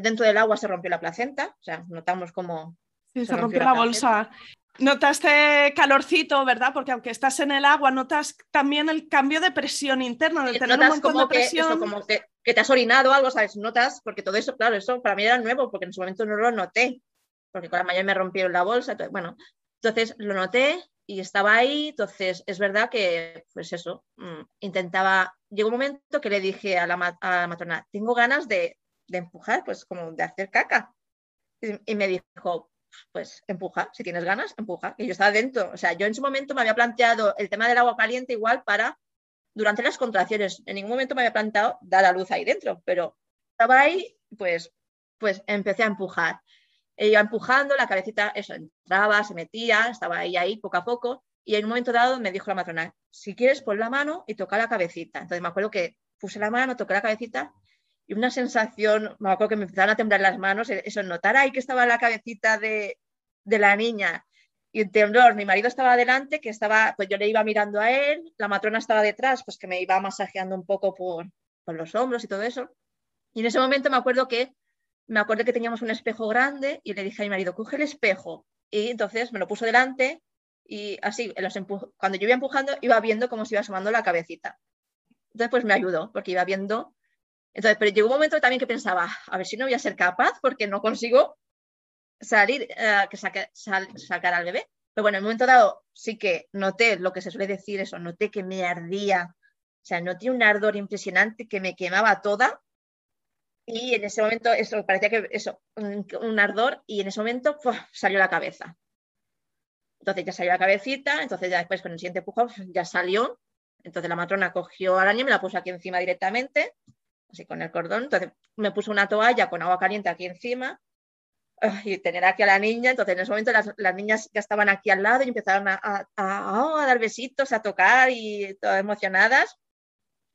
A: dentro del agua se rompió la placenta, o sea, notamos como...
B: Sí, se, rompió, la, bolsa. Notaste calorcito, ¿verdad? Porque aunque estás en el agua, notas también el cambio de presión interna,
A: el tener un como de presión. Que, eso, como que, te has orinado algo, ¿sabes? Notas, porque todo eso, claro, eso para mí era nuevo, porque en su momento no lo noté, porque con la mayor me rompieron la bolsa, bueno, entonces lo noté y estaba ahí, entonces es verdad que, pues eso, mm, intentaba, llegó un momento que le dije a la, matrona, tengo ganas de, empujar, pues como de hacer caca. Y, me dijo, pues empuja, si tienes ganas, empuja. Y yo estaba dentro, o sea, yo en su momento me había planteado el tema del agua caliente igual para, durante las contracciones, en ningún momento me había planteado dar la luz ahí dentro, pero estaba ahí, pues, pues empecé a empujar iba empujando, la cabecita, eso, entraba, se metía, estaba ahí, ahí, poco a poco, y en un momento dado me dijo la matrona, si quieres, pon la mano y toca la cabecita. Entonces me acuerdo que puse la mano, toqué la cabecita, y una sensación, me acuerdo que me empezaron a temblar las manos, e-, eso, notar ahí que estaba la cabecita de, de la niña, y un temblor, mi marido estaba adelante, que estaba, pues yo le iba mirando a él, la matrona estaba detrás, pues que me iba masajeando un poco por, por los hombros y todo eso. Y en ese momento me acuerdo que me acuerdo que teníamos un espejo grande y le dije a mi marido, coge el espejo. Y entonces me lo puso delante y así, cuando yo iba empujando, iba viendo cómo se iba asomando la cabecita. Entonces, pues me ayudó, porque iba viendo. Entonces, pero llegó un momento también que pensaba, a ver si no voy a ser capaz, porque no consigo salir, eh, que sacar al bebé. Pero bueno, en un momento dado sí que noté lo que se suele decir eso, noté que me ardía, o sea, noté un ardor impresionante que me quemaba toda y en ese momento, eso parecía que eso, un, ardor, y en ese momento salió la cabeza. Entonces ya salió la cabecita, entonces ya después con el siguiente empujón ya salió. Entonces la matrona cogió a la niña, me la puso aquí encima directamente, así con el cordón. Entonces me puso una toalla con agua caliente aquí encima y tener aquí a la niña. Entonces en ese momento las, las niñas ya estaban aquí al lado y empezaron a, a, a, a dar besitos, a tocar y todas emocionadas.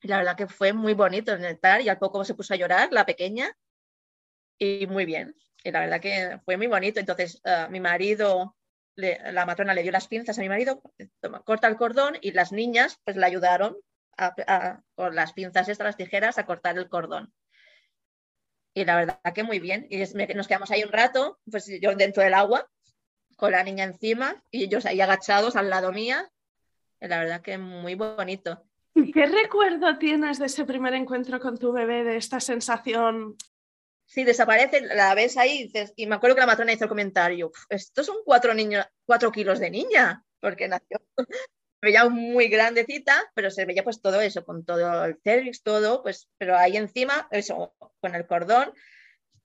A: La verdad que fue muy bonito estar y al poco se puso a llorar la pequeña y muy bien. Y la verdad que fue muy bonito. Entonces uh, mi marido, la matrona le dio las pinzas a mi marido, corta el cordón y las niñas pues le ayudaron a, con las pinzas estas, las tijeras, a cortar el cordón. Y la verdad que muy bien. Y nos quedamos ahí un rato, pues yo dentro del agua, con la niña encima y ellos ahí agachados al lado mía. Y la verdad que muy bonito.
B: ¿Qué recuerdo tienes de ese primer encuentro con tu bebé, de esta sensación?
A: Sí, desaparece, la ves ahí y, dices, y me acuerdo que la matrona hizo el comentario, estos son cuatro, niños, cuatro kilos de niña, porque nació, veía muy grandecita, pero se veía pues todo eso, con todo el cervix, todo, pues, pero ahí encima, eso, con el cordón.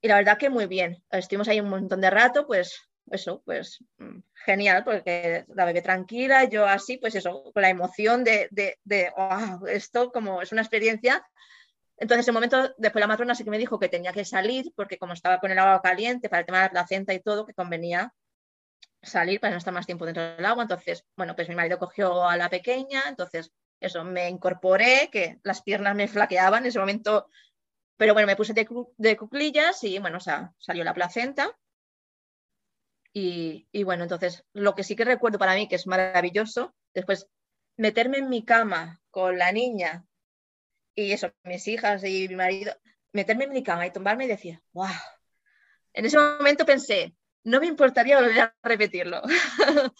A: Y la verdad que muy bien. Estuvimos ahí un montón de rato, pues eso, pues mm, genial, porque la bebé tranquila, yo así, pues eso, con la emoción de, de, de esto como es una experiencia. Entonces, en momento, después la matrona sí que me dijo que tenía que salir, porque como estaba con el agua caliente para el tema de la placenta y todo, que convenía salir para no estar más tiempo dentro del agua. Entonces, bueno, pues mi marido cogió a la pequeña, entonces eso, me incorporé, que las piernas me flaqueaban en ese momento, pero bueno, me puse de, de cuclillas y bueno, o sea, salió la placenta. Y, bueno, entonces lo que sí que recuerdo para mí, que es maravilloso, después meterme en mi cama con la niña y eso, mis hijas y mi marido, meterme en mi cama y tumbarme y decir, wow. En ese momento pensé, no me importaría volver a repetirlo.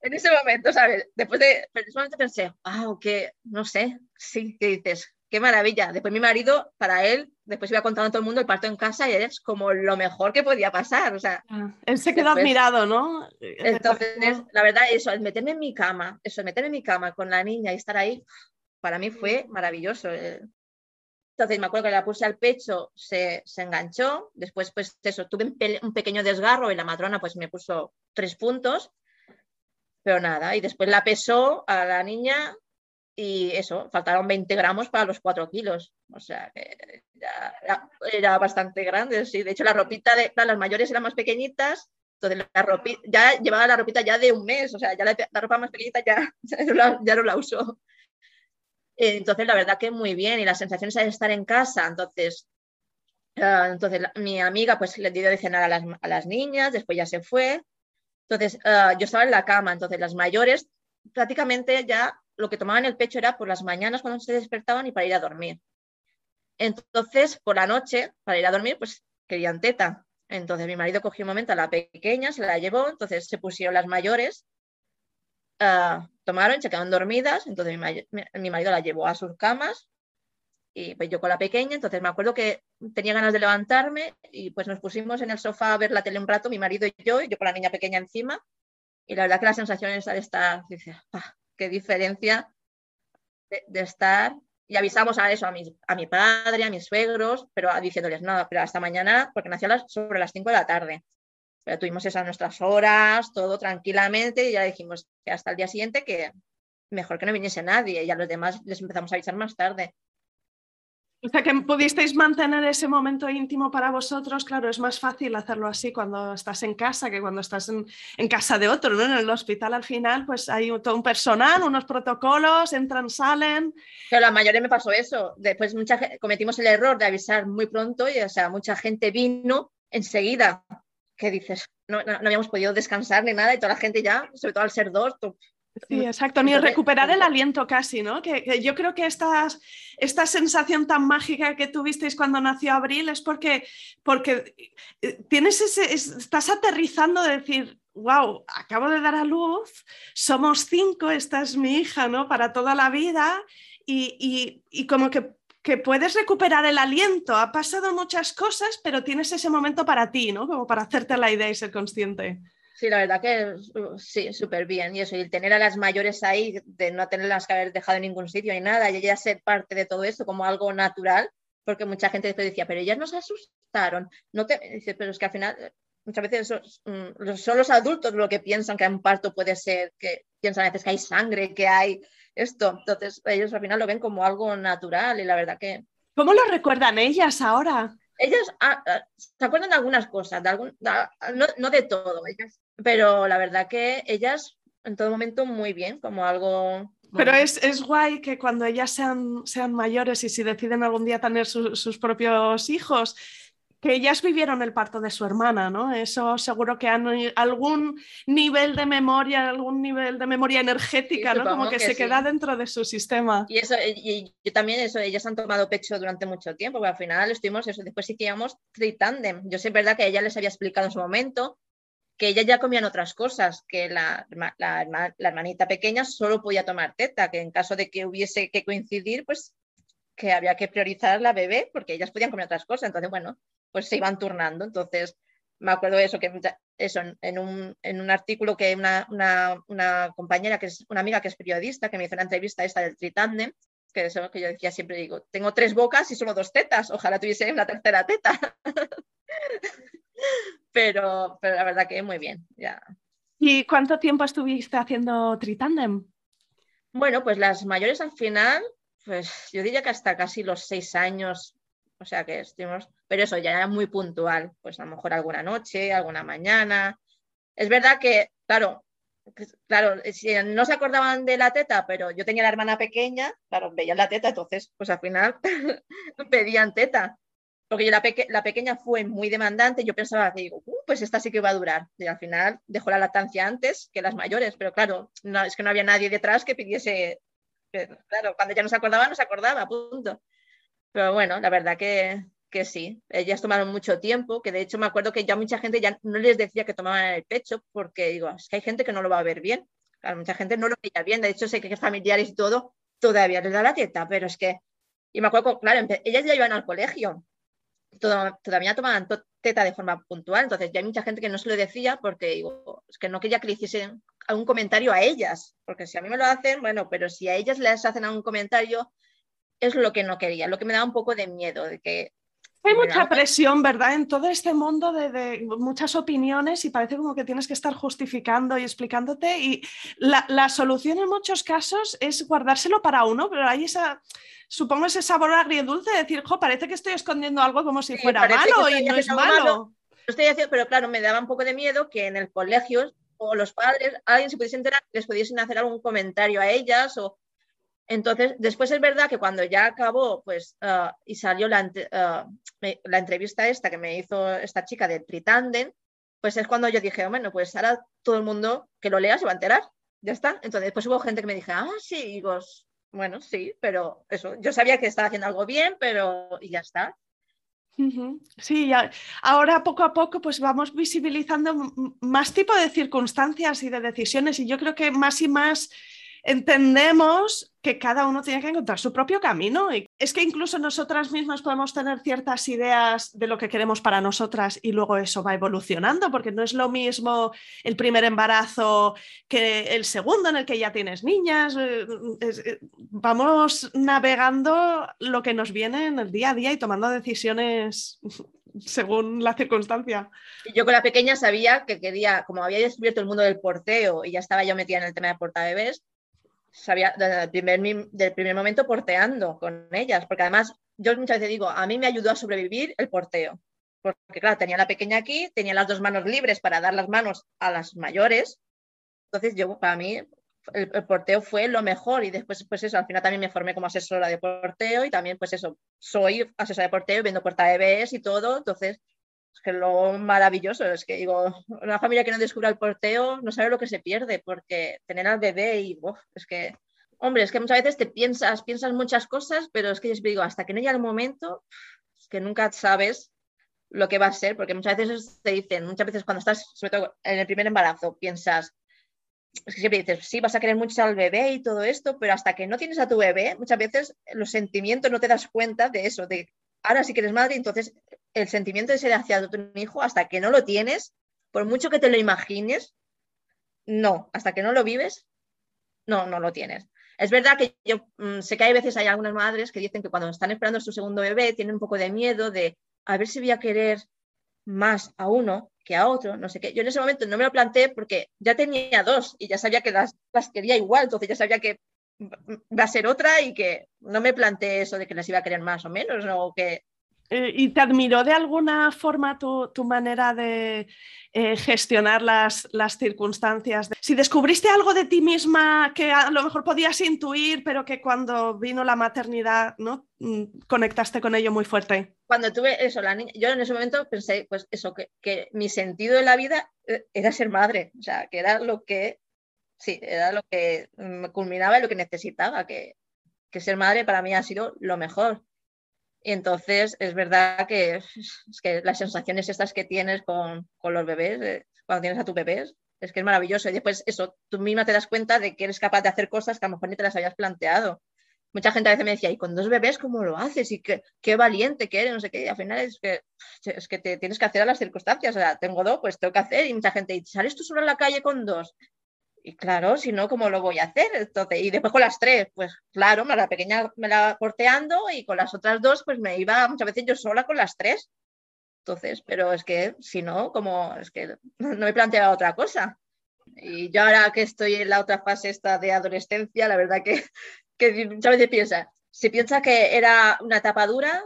A: en ese momento, ¿sabes? Después de, en ese momento pensé, wow, que, no sé, sí, que dices, qué maravilla. Después mi marido, para él, después iba contando a todo el mundo el parto en casa y es como lo mejor que podía pasar. O sea,
B: ah, él se quedó admirado, ¿no?
A: Entonces, la verdad, eso, el meterme en mi cama, eso, el meterme en mi cama con la niña y estar ahí, para mí fue maravilloso. Eh. Entonces me acuerdo que la puse al pecho, se, se enganchó, después pues eso, tuve un, pequeño desgarro y la matrona pues me puso tres puntos, pero nada, y después la pesó a la niña y eso, faltaron 20 gramos para los 4 kilos, o sea, ya, era, bastante grande, sí, de hecho la ropita de las mayores eran más pequeñitas, entonces la ropita, ya llevaba la ropita ya de un mes, o sea, ya la, ropa más pequeñita ya, ya no la usó. Entonces, la verdad que muy bien y las sensaciones de estar en casa, entonces, ah, entonces mi amiga pues le dio de cenar a las, niñas, después ya se fue, entonces ah, yo estaba en la cama, entonces las mayores prácticamente ya lo que tomaban el pecho era por las mañanas cuando se despertaban y para ir a dormir. Entonces, por la noche, para ir a dormir, pues querían teta. Entonces mi marido cogió un momento a la pequeña, se la llevó, entonces se pusieron las mayores Ah, tomaron, se quedaron dormidas, entonces mi, marido la llevó a sus camas y pues yo con la pequeña, entonces me acuerdo que tenía ganas de levantarme y pues nos pusimos en el sofá a ver la tele un rato, mi marido y yo, y yo con la niña pequeña encima, y la verdad que la sensación es estar, ah, qué diferencia de, estar, y avisamos a eso, a mi, a mi padre, a mis suegros, pero diciéndoles nada, pero hasta mañana, porque nació sobre las 5 de la tarde. Pero tuvimos esas nuestras horas, todo tranquilamente, y ya dijimos que hasta el día siguiente que mejor que no viniese nadie, y a los demás les empezamos a avisar más tarde.
B: O sea, que pudisteis mantener ese momento íntimo para vosotros, claro, es más fácil hacerlo así cuando estás en casa que cuando estás en, casa de otro, ¿no? En el hospital al final, pues hay todo un personal, unos protocolos, entran, salen.
A: Pero la mayoría me pasó eso. Después mucha, cometimos el error de avisar muy pronto y, o sea, mucha gente vino enseguida que dices, no, habíamos podido descansar ni nada y toda la gente ya, sobre todo al ser dos,
B: Sí, exacto, ni recuperar el aliento casi, ¿no? Que, yo creo que esta, esta sensación tan mágica que tuvisteis cuando nació Abril es porque, porque eh, tienes ese, estás aterrizando de decir, wow, acabo de dar a luz, somos cinco, esta es mi hija, ¿no? Para toda la vida y, y, y como que que puedes recuperar el aliento. Ha pasado muchas cosas, pero tienes ese momento para ti, ¿no? Como para hacerte la idea y ser consciente.
A: Sí, la verdad que uh, sí, súper bien. Y eso, y tener a las mayores ahí, de no tenerlas que haber dejado en ningún sitio ni nada, y ella ser parte de todo eso como algo natural, porque mucha gente después decía, pero ellas nos asustaron. No te... Dice, pero es que al final, muchas veces mm, son, los adultos lo que piensan que un parto puede ser, que piensan a veces que hay sangre, que hay esto. Entonces ellos al final lo ven como algo natural y la verdad que...
B: ¿Cómo lo recuerdan ellas ahora?
A: Ellas ah, ah, se acuerdan de algunas cosas, de algún, no, de todo, ellas, pero la verdad que ellas en todo momento muy bien, como algo
B: pero es, es, guay que cuando ellas sean, sean, mayores y si deciden algún día tener sus propios hijos, que ellas vivieron el parto de su hermana, ¿no? Eso seguro que han algún nivel de memoria, algún nivel de memoria energética, ¿no? Como que, se queda dentro de su sistema.
A: Y eso, y yo también eso, ellas han tomado pecho durante mucho tiempo, porque al final estuvimos eso, después sí que íbamos tritandem. Yo sé, es verdad que ella les había explicado en su momento que ella ya comían otras cosas, que la, hermanita pequeña solo podía tomar teta, que en caso de que hubiese que coincidir, pues que había que priorizar la bebé porque ellas podían comer otras cosas. Entonces, bueno, pues se iban turnando. Entonces, me acuerdo de eso, que eso, en un, en un artículo que una, una, compañera, que es una amiga que es periodista, que me hizo una entrevista esta del Tritandem, que es que yo decía siempre, digo, tengo tres bocas y solo dos tetas, ojalá tuviese una tercera teta. pero, pero la verdad que muy bien, ya.
B: ¿Y cuánto tiempo estuviste haciendo Tritandem?
A: Bueno, pues las mayores al final, pues yo diría que hasta casi los seis años, o sea que estuvimos, pero eso ya era muy puntual, pues a lo mejor alguna noche, alguna mañana. Es verdad que, claro, claro, si no se acordaban de la teta, pero yo tenía la hermana pequeña, claro, veían la teta, entonces, pues al final pedían teta. Porque yo la, la, pequeña fue muy demandante, yo pensaba que digo, uh, pues esta sí que va a durar. Y al final dejó la lactancia antes que las mayores, pero claro, no, es que no había nadie detrás que pidiese, claro, cuando ya no se acordaba, no se acordaba, punto. Pero bueno, la verdad que, que sí, ellas tomaron mucho tiempo, que de hecho me acuerdo que ya mucha gente ya no les decía que tomaban el pecho, porque digo, es que hay gente que no lo va a ver bien, claro, mucha gente no lo veía bien, de hecho sé que familiares y todo todavía les da la teta, pero es que, y me acuerdo, claro, ellas ya iban al colegio, todavía tomaban teta de forma puntual, entonces ya hay mucha gente que no se lo decía porque digo, es que no quería que le hiciesen algún comentario a ellas, porque si a mí me lo hacen, bueno, pero si a ellas les hacen algún comentario, es lo que no quería, lo que me daba un poco de miedo, de que
B: hay mucha presión, ¿verdad? En todo este mundo de, muchas opiniones y parece como que tienes que estar justificando y explicándote. Y la, solución en muchos casos es guardárselo para uno, pero hay esa, supongo ese sabor agridulce de decir, jo, parece que estoy escondiendo algo como si fuera malo y no es malo.
A: Estoy haciendo, pero claro, me daba un poco de miedo que en el colegio o los padres, alguien se pudiese enterar, les pudiesen hacer algún comentario a ellas o entonces, después es verdad que cuando ya acabó, pues, ah, y salió la, ah, la, entrevista esta que me hizo esta chica de Tritanden, pues es cuando yo dije, bueno, pues ahora todo el mundo que lo lea se va a enterar, ya está. Entonces, después hubo gente que me dije, ah, sí, y digo, bueno, sí, pero eso, yo sabía que estaba haciendo algo bien, pero y ya está.
B: Sí, ahora poco a poco pues vamos visibilizando más tipo de circunstancias y de decisiones y yo creo que más y más entendemos que cada uno tiene que encontrar su propio camino. Y es que incluso nosotras mismas podemos tener ciertas ideas de lo que queremos para nosotras y luego eso va evolucionando, porque no es lo mismo el primer embarazo que el segundo en el que ya tienes niñas. Eh, eh, vamos navegando lo que nos viene en el día a día y tomando decisiones según la circunstancia.
A: Yo con la pequeña sabía que quería, como había descubierto el mundo del porteo y ya estaba yo metida en el tema de portabebés, sabía desde primer, del primer momento porteando con ellas, porque además yo muchas veces digo, a mí me ayudó a sobrevivir el porteo, porque claro, tenía la pequeña aquí, tenía las dos manos libres para dar las manos a las mayores, entonces yo, para mí, el, porteo fue lo mejor y después, pues eso, al final también me formé como asesora de porteo y también, pues eso, soy asesora de porteo, y vendo puerta de bebés y todo, entonces es que lo maravilloso es que digo, una familia que no descubra el porteo no sabe lo que se pierde, porque tener al bebé y es que, hombre, es que muchas veces te piensas, piensas muchas cosas, pero es que yo digo, hasta que no haya el momento, es que nunca sabes lo que va a ser, porque muchas veces te dicen, muchas veces cuando estás, sobre todo en el primer embarazo, piensas, es que siempre dices, sí, vas a querer mucho al bebé y todo esto, pero hasta que no tienes a tu bebé, muchas veces los sentimientos no te das cuenta de eso, de ahora sí que eres madre, entonces el sentimiento de ser hacia tu hijo, hasta que no lo tienes, por mucho que te lo imagines, no, hasta que no lo vives, no, no lo tienes. Es verdad que yo mm, sé que hay veces hay algunas madres que dicen que cuando están esperando su segundo bebé tienen un poco de miedo de a ver si voy a querer más a uno que a otro, no sé qué. Yo en ese momento no me lo planteé porque ya tenía dos y ya sabía que las, las quería igual, entonces ya sabía que va a ser otra y que no me planteé eso de que las iba a querer más o menos, o que
B: eh, ¿Y te admiró de alguna forma tu, manera de eh, gestionar las, circunstancias? Si descubriste algo de ti misma que a lo mejor podías intuir, pero que cuando vino la maternidad, ¿no? Mm, conectaste con ello muy fuerte.
A: Cuando tuve eso, la niña, yo en ese momento pensé, pues eso, que, mi sentido de la vida eh, era ser madre, o sea, que era lo que, sí, era lo que me culminaba y lo que necesitaba, que, que ser madre para mí ha sido lo mejor y entonces es verdad que, es que las sensaciones estas que tienes con, con los bebés, eh, cuando tienes a tu bebé, es que es maravilloso. Y después eso, tú misma te das cuenta de que eres capaz de hacer cosas que a lo mejor ni te las habías planteado. mucha gente a veces me decía, ¿y con dos bebés cómo lo haces? Y qué, qué valiente que eres, no sé qué. Y al final es que, es que te tienes que hacer a las circunstancias. O sea, tengo dos, pues tengo que hacer. Y mucha gente, ¿y sales tú solo en la calle con dos? Y claro, si no, ¿cómo lo voy a hacer? Entonces, y después con las tres, pues claro, la pequeña me la porteando y con las otras dos, pues me iba muchas veces yo sola con las tres. Entonces, pero es que si no, como es que no me planteaba otra cosa. Y yo ahora que estoy en la otra fase esta de adolescencia, la verdad que, que muchas veces piensa, si piensa que era una etapa dura,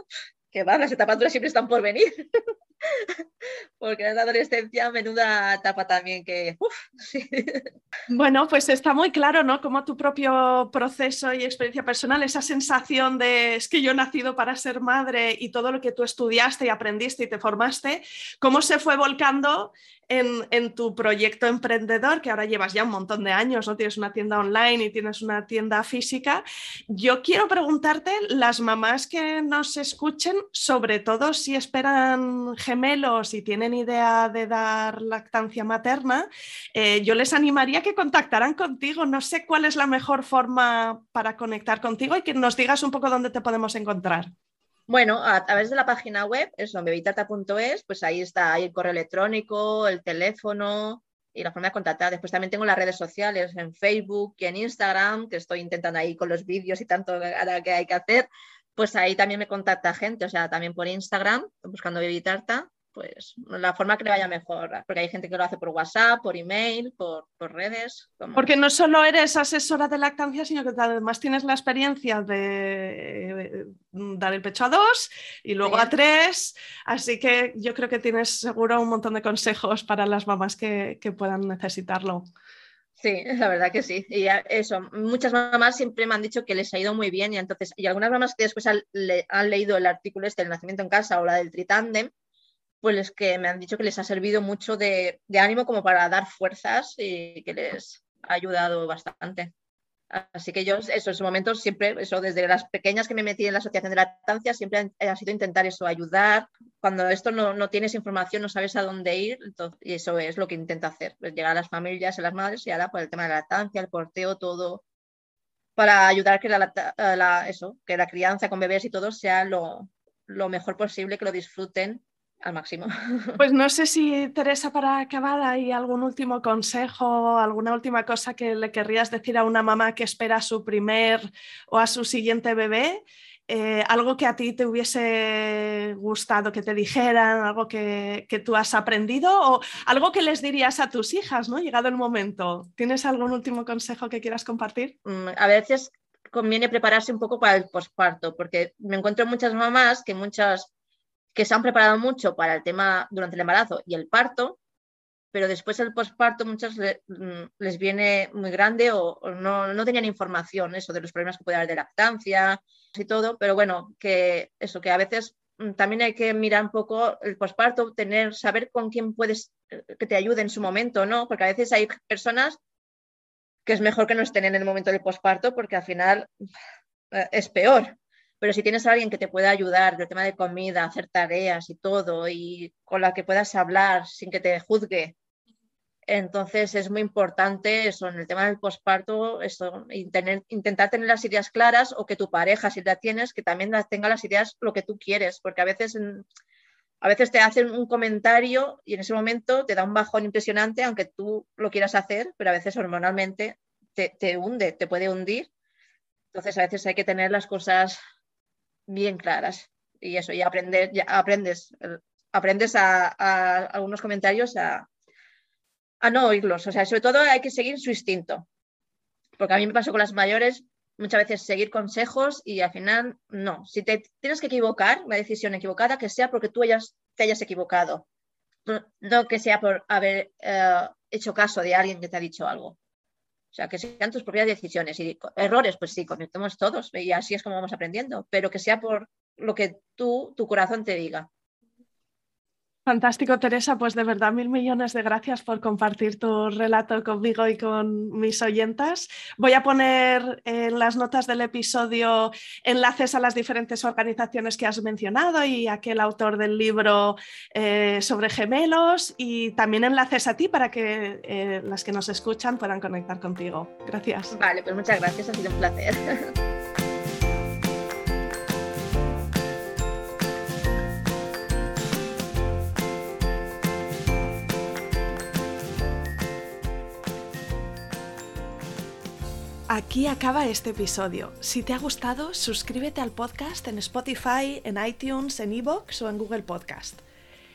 A: que va, las etapas duras siempre están por venir. Porque la adolescencia, menuda etapa también que...
B: Bueno, pues está muy claro, ¿no? Como tu propio proceso y experiencia personal, esa sensación de es que yo he nacido para ser madre y todo lo que tú estudiaste y aprendiste y te formaste, cómo se fue volcando en, tu proyecto emprendedor, que ahora llevas ya un montón de años, ¿no? Tienes una tienda online y tienes una tienda física. Yo quiero preguntarte, las mamás que nos escuchen, sobre todo si esperan gemelos y tienen idea de dar lactancia materna, eh, yo les animaría que contactaran contigo. No sé cuál es la mejor forma para conectar contigo y que nos digas un poco dónde te podemos encontrar.
A: Bueno, a través de la página web, eso, bebitarta.es, pues ahí está el correo electrónico, el teléfono y la forma de contactar. Después también tengo las redes sociales en Facebook y en Instagram, que estoy intentando ahí con los vídeos y tanto que hay que hacer, pues ahí también me contacta gente, o sea, también por Instagram, buscando Bebitarta pues la forma que le vaya mejor, porque hay gente que lo hace por WhatsApp, por email, por, redes.
B: Porque no solo eres asesora de lactancia, sino que además tienes la experiencia de dar el pecho a dos y luego a tres, así que yo creo que tienes seguro un montón de consejos para las mamás que, puedan necesitarlo.
A: Sí, la verdad que sí. Y eso, muchas mamás siempre me han dicho que les ha ido muy bien y entonces, y algunas mamás que después han, han leído el artículo este del nacimiento en casa o la del tritandem, pues que me han dicho que les ha servido mucho de, ánimo como para dar fuerzas y que les ha ayudado bastante. Así que yo, eso, en su momento siempre, eso, desde las pequeñas que me metí en la asociación de lactancia, siempre ha, sido intentar eso, ayudar. Cuando esto no, tienes información, no sabes a dónde ir, entonces, y eso es lo que intento hacer, pues llegar a las familias, a las madres y ahora por el tema de la lactancia, el porteo, todo, para ayudar que la, eso, que la crianza con bebés y todo sea lo, lo mejor posible, que lo disfruten al máximo.
B: Pues no sé si, Teresa, para acabar, hay algún último consejo, alguna última cosa que le querrías decir a una mamá que espera a su primer o a su siguiente bebé. Eh, algo que a ti te hubiese gustado que te dijeran, algo que, tú has aprendido o algo que les dirías a tus hijas, ¿no? Llegado el momento. ¿Tienes algún último consejo que quieras compartir?
A: Mm, a veces conviene prepararse un poco para el posparto, porque me encuentro muchas mamás que muchas que se han preparado mucho para el tema durante el embarazo y el parto, pero después el posparto muchas mm, les viene muy grande o, no, no, tenían información eso de los problemas que puede haber de lactancia y todo, pero bueno, que eso, que a veces mm, también hay que mirar un poco el posparto, tener, saber con quién puedes eh, que te ayude en su momento, ¿no? Porque a veces hay personas que es mejor que no estén en el momento del posparto porque al final eh, es peor pero si tienes a alguien que te pueda ayudar del tema de comida, hacer tareas y todo, y con la que puedas hablar sin que te juzgue, entonces es muy importante eso en el tema del posparto, eso, intentar tener las ideas claras o que tu pareja, si la tienes, que también tenga las ideas lo que tú quieres, porque a veces, a veces te hacen un comentario y en ese momento te da un bajón impresionante, aunque tú lo quieras hacer, pero a veces hormonalmente te, te hunde, te puede hundir. Entonces a veces hay que tener las cosas bien claras. Y eso, y aprender, ya aprendes, aprendes a, algunos comentarios a, no oírlos. O sea, sobre todo hay que seguir su instinto. Porque a mí me pasó con las mayores, muchas veces seguir consejos y al final no. Si te tienes que equivocar, una decisión equivocada, que sea porque tú hayas, te hayas equivocado. No, que sea por haber eh, hecho caso de alguien que te ha dicho algo. Sea, que sean tus propias decisiones y errores, pues sí, cometemos todos y así es como vamos aprendiendo, pero que sea por lo que tú, tu corazón te diga.
B: Fantástico, Teresa. Pues de verdad, mil millones de gracias por compartir tu relato conmigo y con mis oyentas. Voy a poner en las notas del episodio enlaces a las diferentes organizaciones que has mencionado y a aquel autor del libro eh, sobre gemelos y también enlaces a ti para que eh, las que nos escuchan puedan conectar contigo. Gracias.
A: Vale, pues muchas gracias. Ha sido un placer.
B: aquí acaba este episodio. Si te ha gustado, suscríbete al podcast en Spotify, en iTunes, en Evox o en Google Podcast.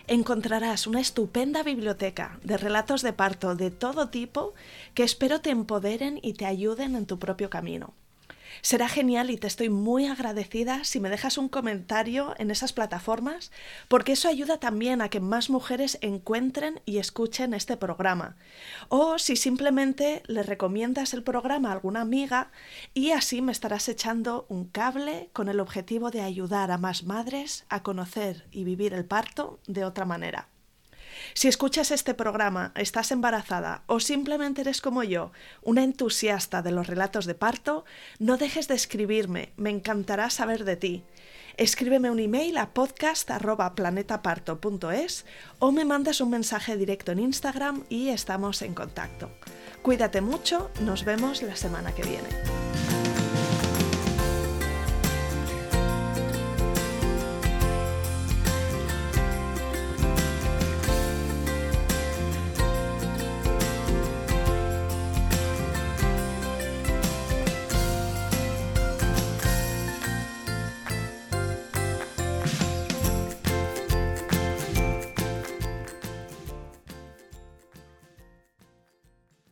B: Encontrarás una estupenda biblioteca de relatos de parto de todo tipo que espero te empoderen y te ayuden en tu propio camino. Será genial y te estoy muy agradecida si me dejas un comentario en esas plataformas, porque eso ayuda también a que más mujeres encuentren y escuchen este programa. O si simplemente le recomiendas el programa a alguna amiga y así me estarás echando un cable con el objetivo de ayudar a más madres a conocer y vivir el parto de otra manera. Si escuchas este programa, estás embarazada o simplemente eres como yo, una entusiasta de los relatos de parto, no dejes de escribirme, me encantará saber de ti. Escríbeme un email a podcast.planetaparto.es o me mandas un mensaje directo en Instagram y estamos en contacto. Cuídate mucho, nos vemos la semana que viene.